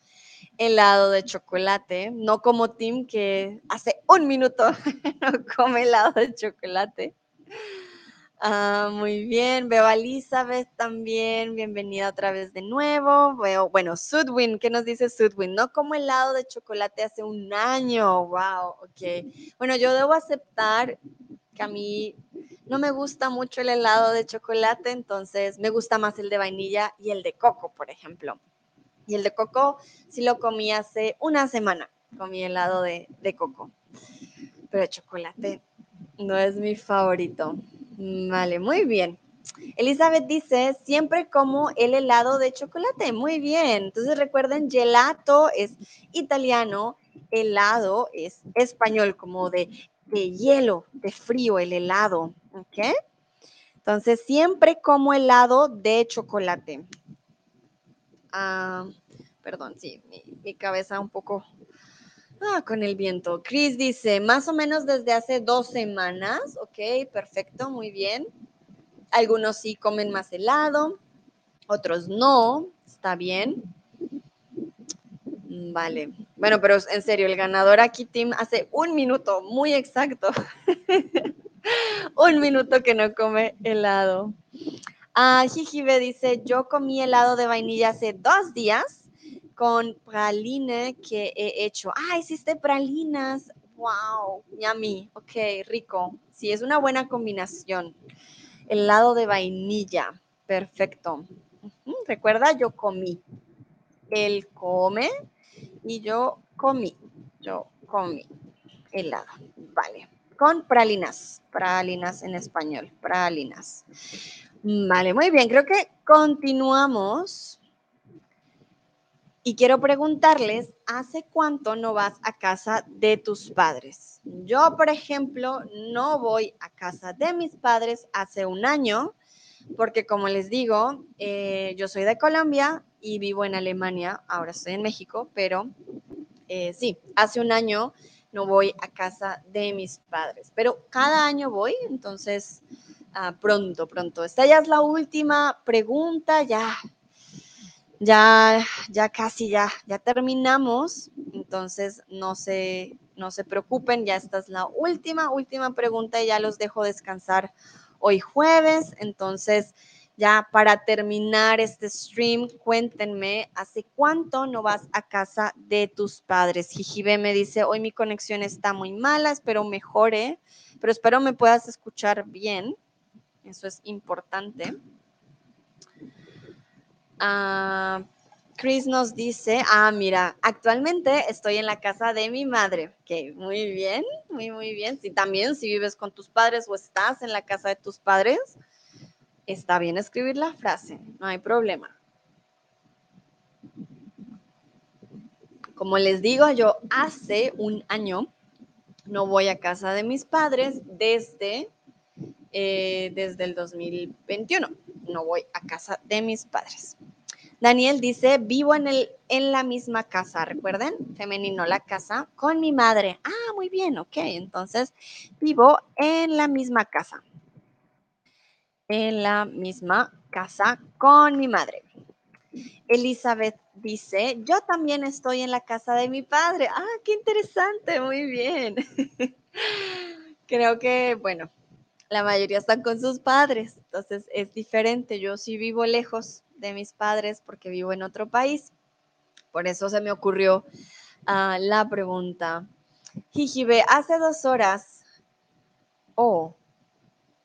helado de chocolate, no como Tim que hace un minuto no come helado de chocolate. Ah, muy bien, veo a Elizabeth también, bienvenida otra vez de nuevo. Veo, bueno, Sudwin, ¿qué nos dice Sudwin? No como helado de chocolate hace un año, wow, ok. Bueno, yo debo aceptar que a mí no me gusta mucho el helado de chocolate, entonces me gusta más el de vainilla y el de coco, por ejemplo. Y el de coco sí lo comí hace una semana, comí helado de, de coco. Pero chocolate no es mi favorito. Vale, muy bien. Elizabeth dice, siempre como el helado de chocolate. Muy bien. Entonces recuerden, gelato es italiano, helado es español, como de, de hielo, de frío, el helado. ¿Ok? Entonces, siempre como helado de chocolate. Ah, perdón, sí, mi cabeza un poco Ah, con el viento. Chris dice, más o menos desde hace dos semanas. Ok, perfecto, muy bien. Algunos sí comen más helado, otros no. Está bien. Mm, Vale. Bueno, pero en serio, el ganador aquí, Tim, hace un minuto, muy exacto. un minuto que no come helado. Ah, Jijibe dice, yo comí helado de vainilla hace dos días con praline que he hecho. Ah, hiciste pralinas. Wow, yummy. Ok, rico. Sí, es una buena combinación. Helado de vainilla. Perfecto. Recuerda, yo comí. Él come y yo comí. Yo comí helado. Vale. Con pralinas. Pralinas en español. Pralinas. Vale, muy bien. Creo que continuamos. Y quiero preguntarles, ¿hace cuánto no vas a casa de tus padres? Yo, por ejemplo, no voy a casa de mis padres hace un año, porque como les digo, eh, yo soy de Colombia y vivo en Alemania, ahora estoy en México, pero eh, sí, hace un año no voy a casa de mis padres, pero cada año voy, entonces ah, pronto, pronto. Esta ya es la última pregunta, ya ya, ya casi, ya, ya terminamos. Entonces, no se, no se preocupen, ya esta es la última, última pregunta y ya los dejo descansar hoy jueves. Entonces, ya para terminar este stream, cuéntenme, ¿hace cuánto no vas a casa de tus padres? Jijibe me dice, hoy mi conexión está muy mala, espero mejore, pero espero me puedas escuchar bien. Eso es importante. Ah, Chris nos dice, ah, mira, actualmente estoy en la casa de mi madre. Ok, muy bien, muy, muy bien. Si también, si vives con tus padres o estás en la casa de tus padres, está bien escribir la frase, no hay problema. Como les digo, yo hace un año no voy a casa de mis padres desde, eh, desde el 2021. No voy a casa de mis padres. Daniel dice, vivo en, el, en la misma casa, recuerden, femenino la casa, con mi madre. Ah, muy bien, ok. Entonces, vivo en la misma casa. En la misma casa con mi madre. Elizabeth dice, yo también estoy en la casa de mi padre. Ah, qué interesante, muy bien. Creo que, bueno, la mayoría están con sus padres, entonces es diferente. Yo sí vivo lejos de mis padres porque vivo en otro país. Por eso se me ocurrió uh, la pregunta. Jijibe, hace dos horas. Oh,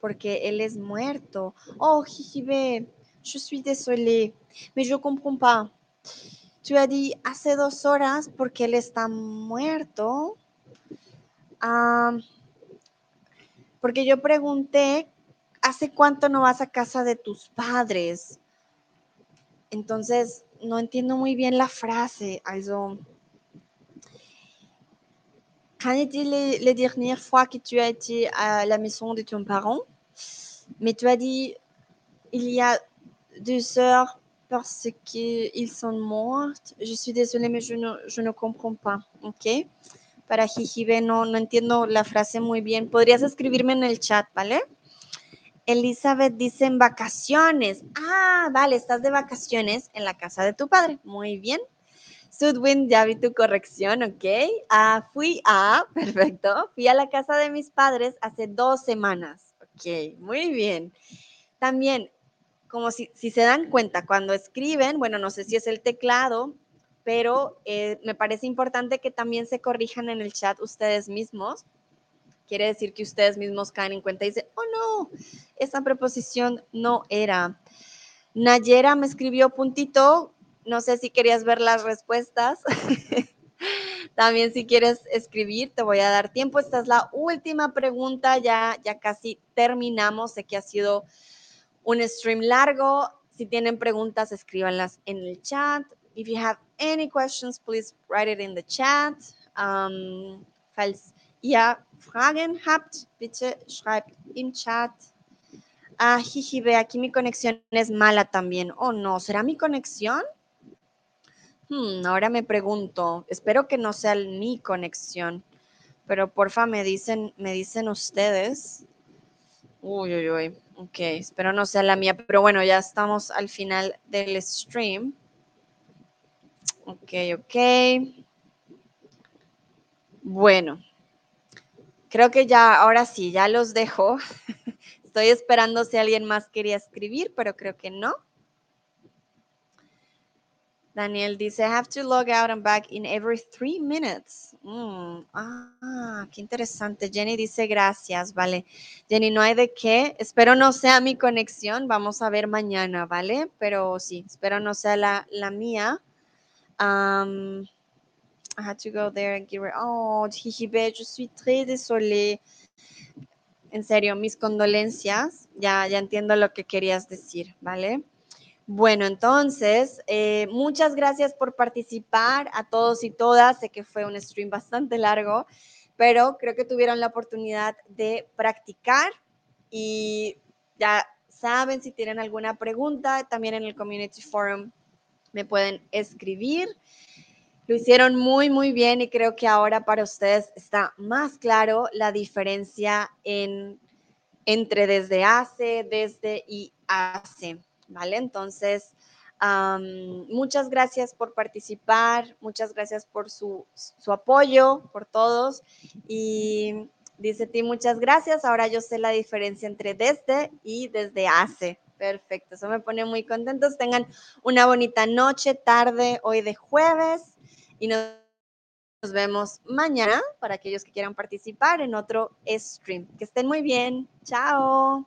porque él es muerto. Oh, Jijibe, je suis désolée, mais je comprends pas. Tu hace dos horas porque él está muerto. Uh, porque yo pregunté, ¿hace cuánto no vas a casa de tus padres? Entonces, no entiendo muy bien la frase. Also, quand était les, les, dernières fois que tu as été à la maison de ton parent? Mais tu as dit, il y a deux heures parce qu'ils sont morts. Je suis désolée, mais je ne, je ne comprends pas. ¿Ok? Para Jijibe no, no entiendo la frase muy bien. ¿Podrías escribirme en el chat, ¿vale? Elizabeth dice en vacaciones. Ah, vale, estás de vacaciones en la casa de tu padre. Muy bien. Sudwin, ya vi tu corrección, ok. Ah, fui a, perfecto, fui a la casa de mis padres hace dos semanas. Ok, muy bien. También, como si, si se dan cuenta, cuando escriben, bueno, no sé si es el teclado, pero eh, me parece importante que también se corrijan en el chat ustedes mismos quiere decir que ustedes mismos caen en cuenta y dicen, oh no, esa preposición no era. Nayera me escribió puntito, no sé si querías ver las respuestas. También si quieres escribir, te voy a dar tiempo. Esta es la última pregunta, ya, ya casi terminamos. Sé que ha sido un stream largo. Si tienen preguntas, escríbanlas en el chat. If you have any questions, please write it in the chat. Um, falls ihr Fragen habt, bitte schreibt im chat. Ah, jijibe, aquí mi conexión es mala también. Oh, no, ¿será mi conexión? Hmm, ahora me pregunto, espero que no sea mi conexión, pero porfa me dicen, me dicen ustedes. Uy, uy, uy, ok, espero no sea la mía, pero bueno, ya estamos al final del stream. Ok, ok. Bueno, Creo que ya, ahora sí, ya los dejo. Estoy esperando si alguien más quería escribir, pero creo que no. Daniel dice, I have to log out and back in every three minutes. Mm, ah, qué interesante. Jenny dice, gracias, vale. Jenny, no hay de qué. Espero no sea mi conexión. Vamos a ver mañana, ¿vale? Pero sí, espero no sea la, la mía. I had to go there and give her. Oh, Jijibe, yo soy très désolée. En serio, mis condolencias. Ya, ya entiendo lo que querías decir, ¿vale? Bueno, entonces, eh, muchas gracias por participar a todos y todas. Sé que fue un stream bastante largo, pero creo que tuvieron la oportunidad de practicar y ya saben si tienen alguna pregunta, también en el Community Forum me pueden escribir. Lo hicieron muy, muy bien y creo que ahora para ustedes está más claro la diferencia en, entre desde hace, desde y hace, ¿vale? Entonces, muchas gracias por participar, muchas gracias por su, su apoyo, por todos. Y dice ti, muchas gracias. Ahora yo sé la diferencia entre desde y desde hace. Perfecto, eso me pone muy contentos. Tengan una bonita noche, tarde, hoy de jueves y nos vemos mañana para aquellos que quieran participar en otro stream. Que estén muy bien. Chao.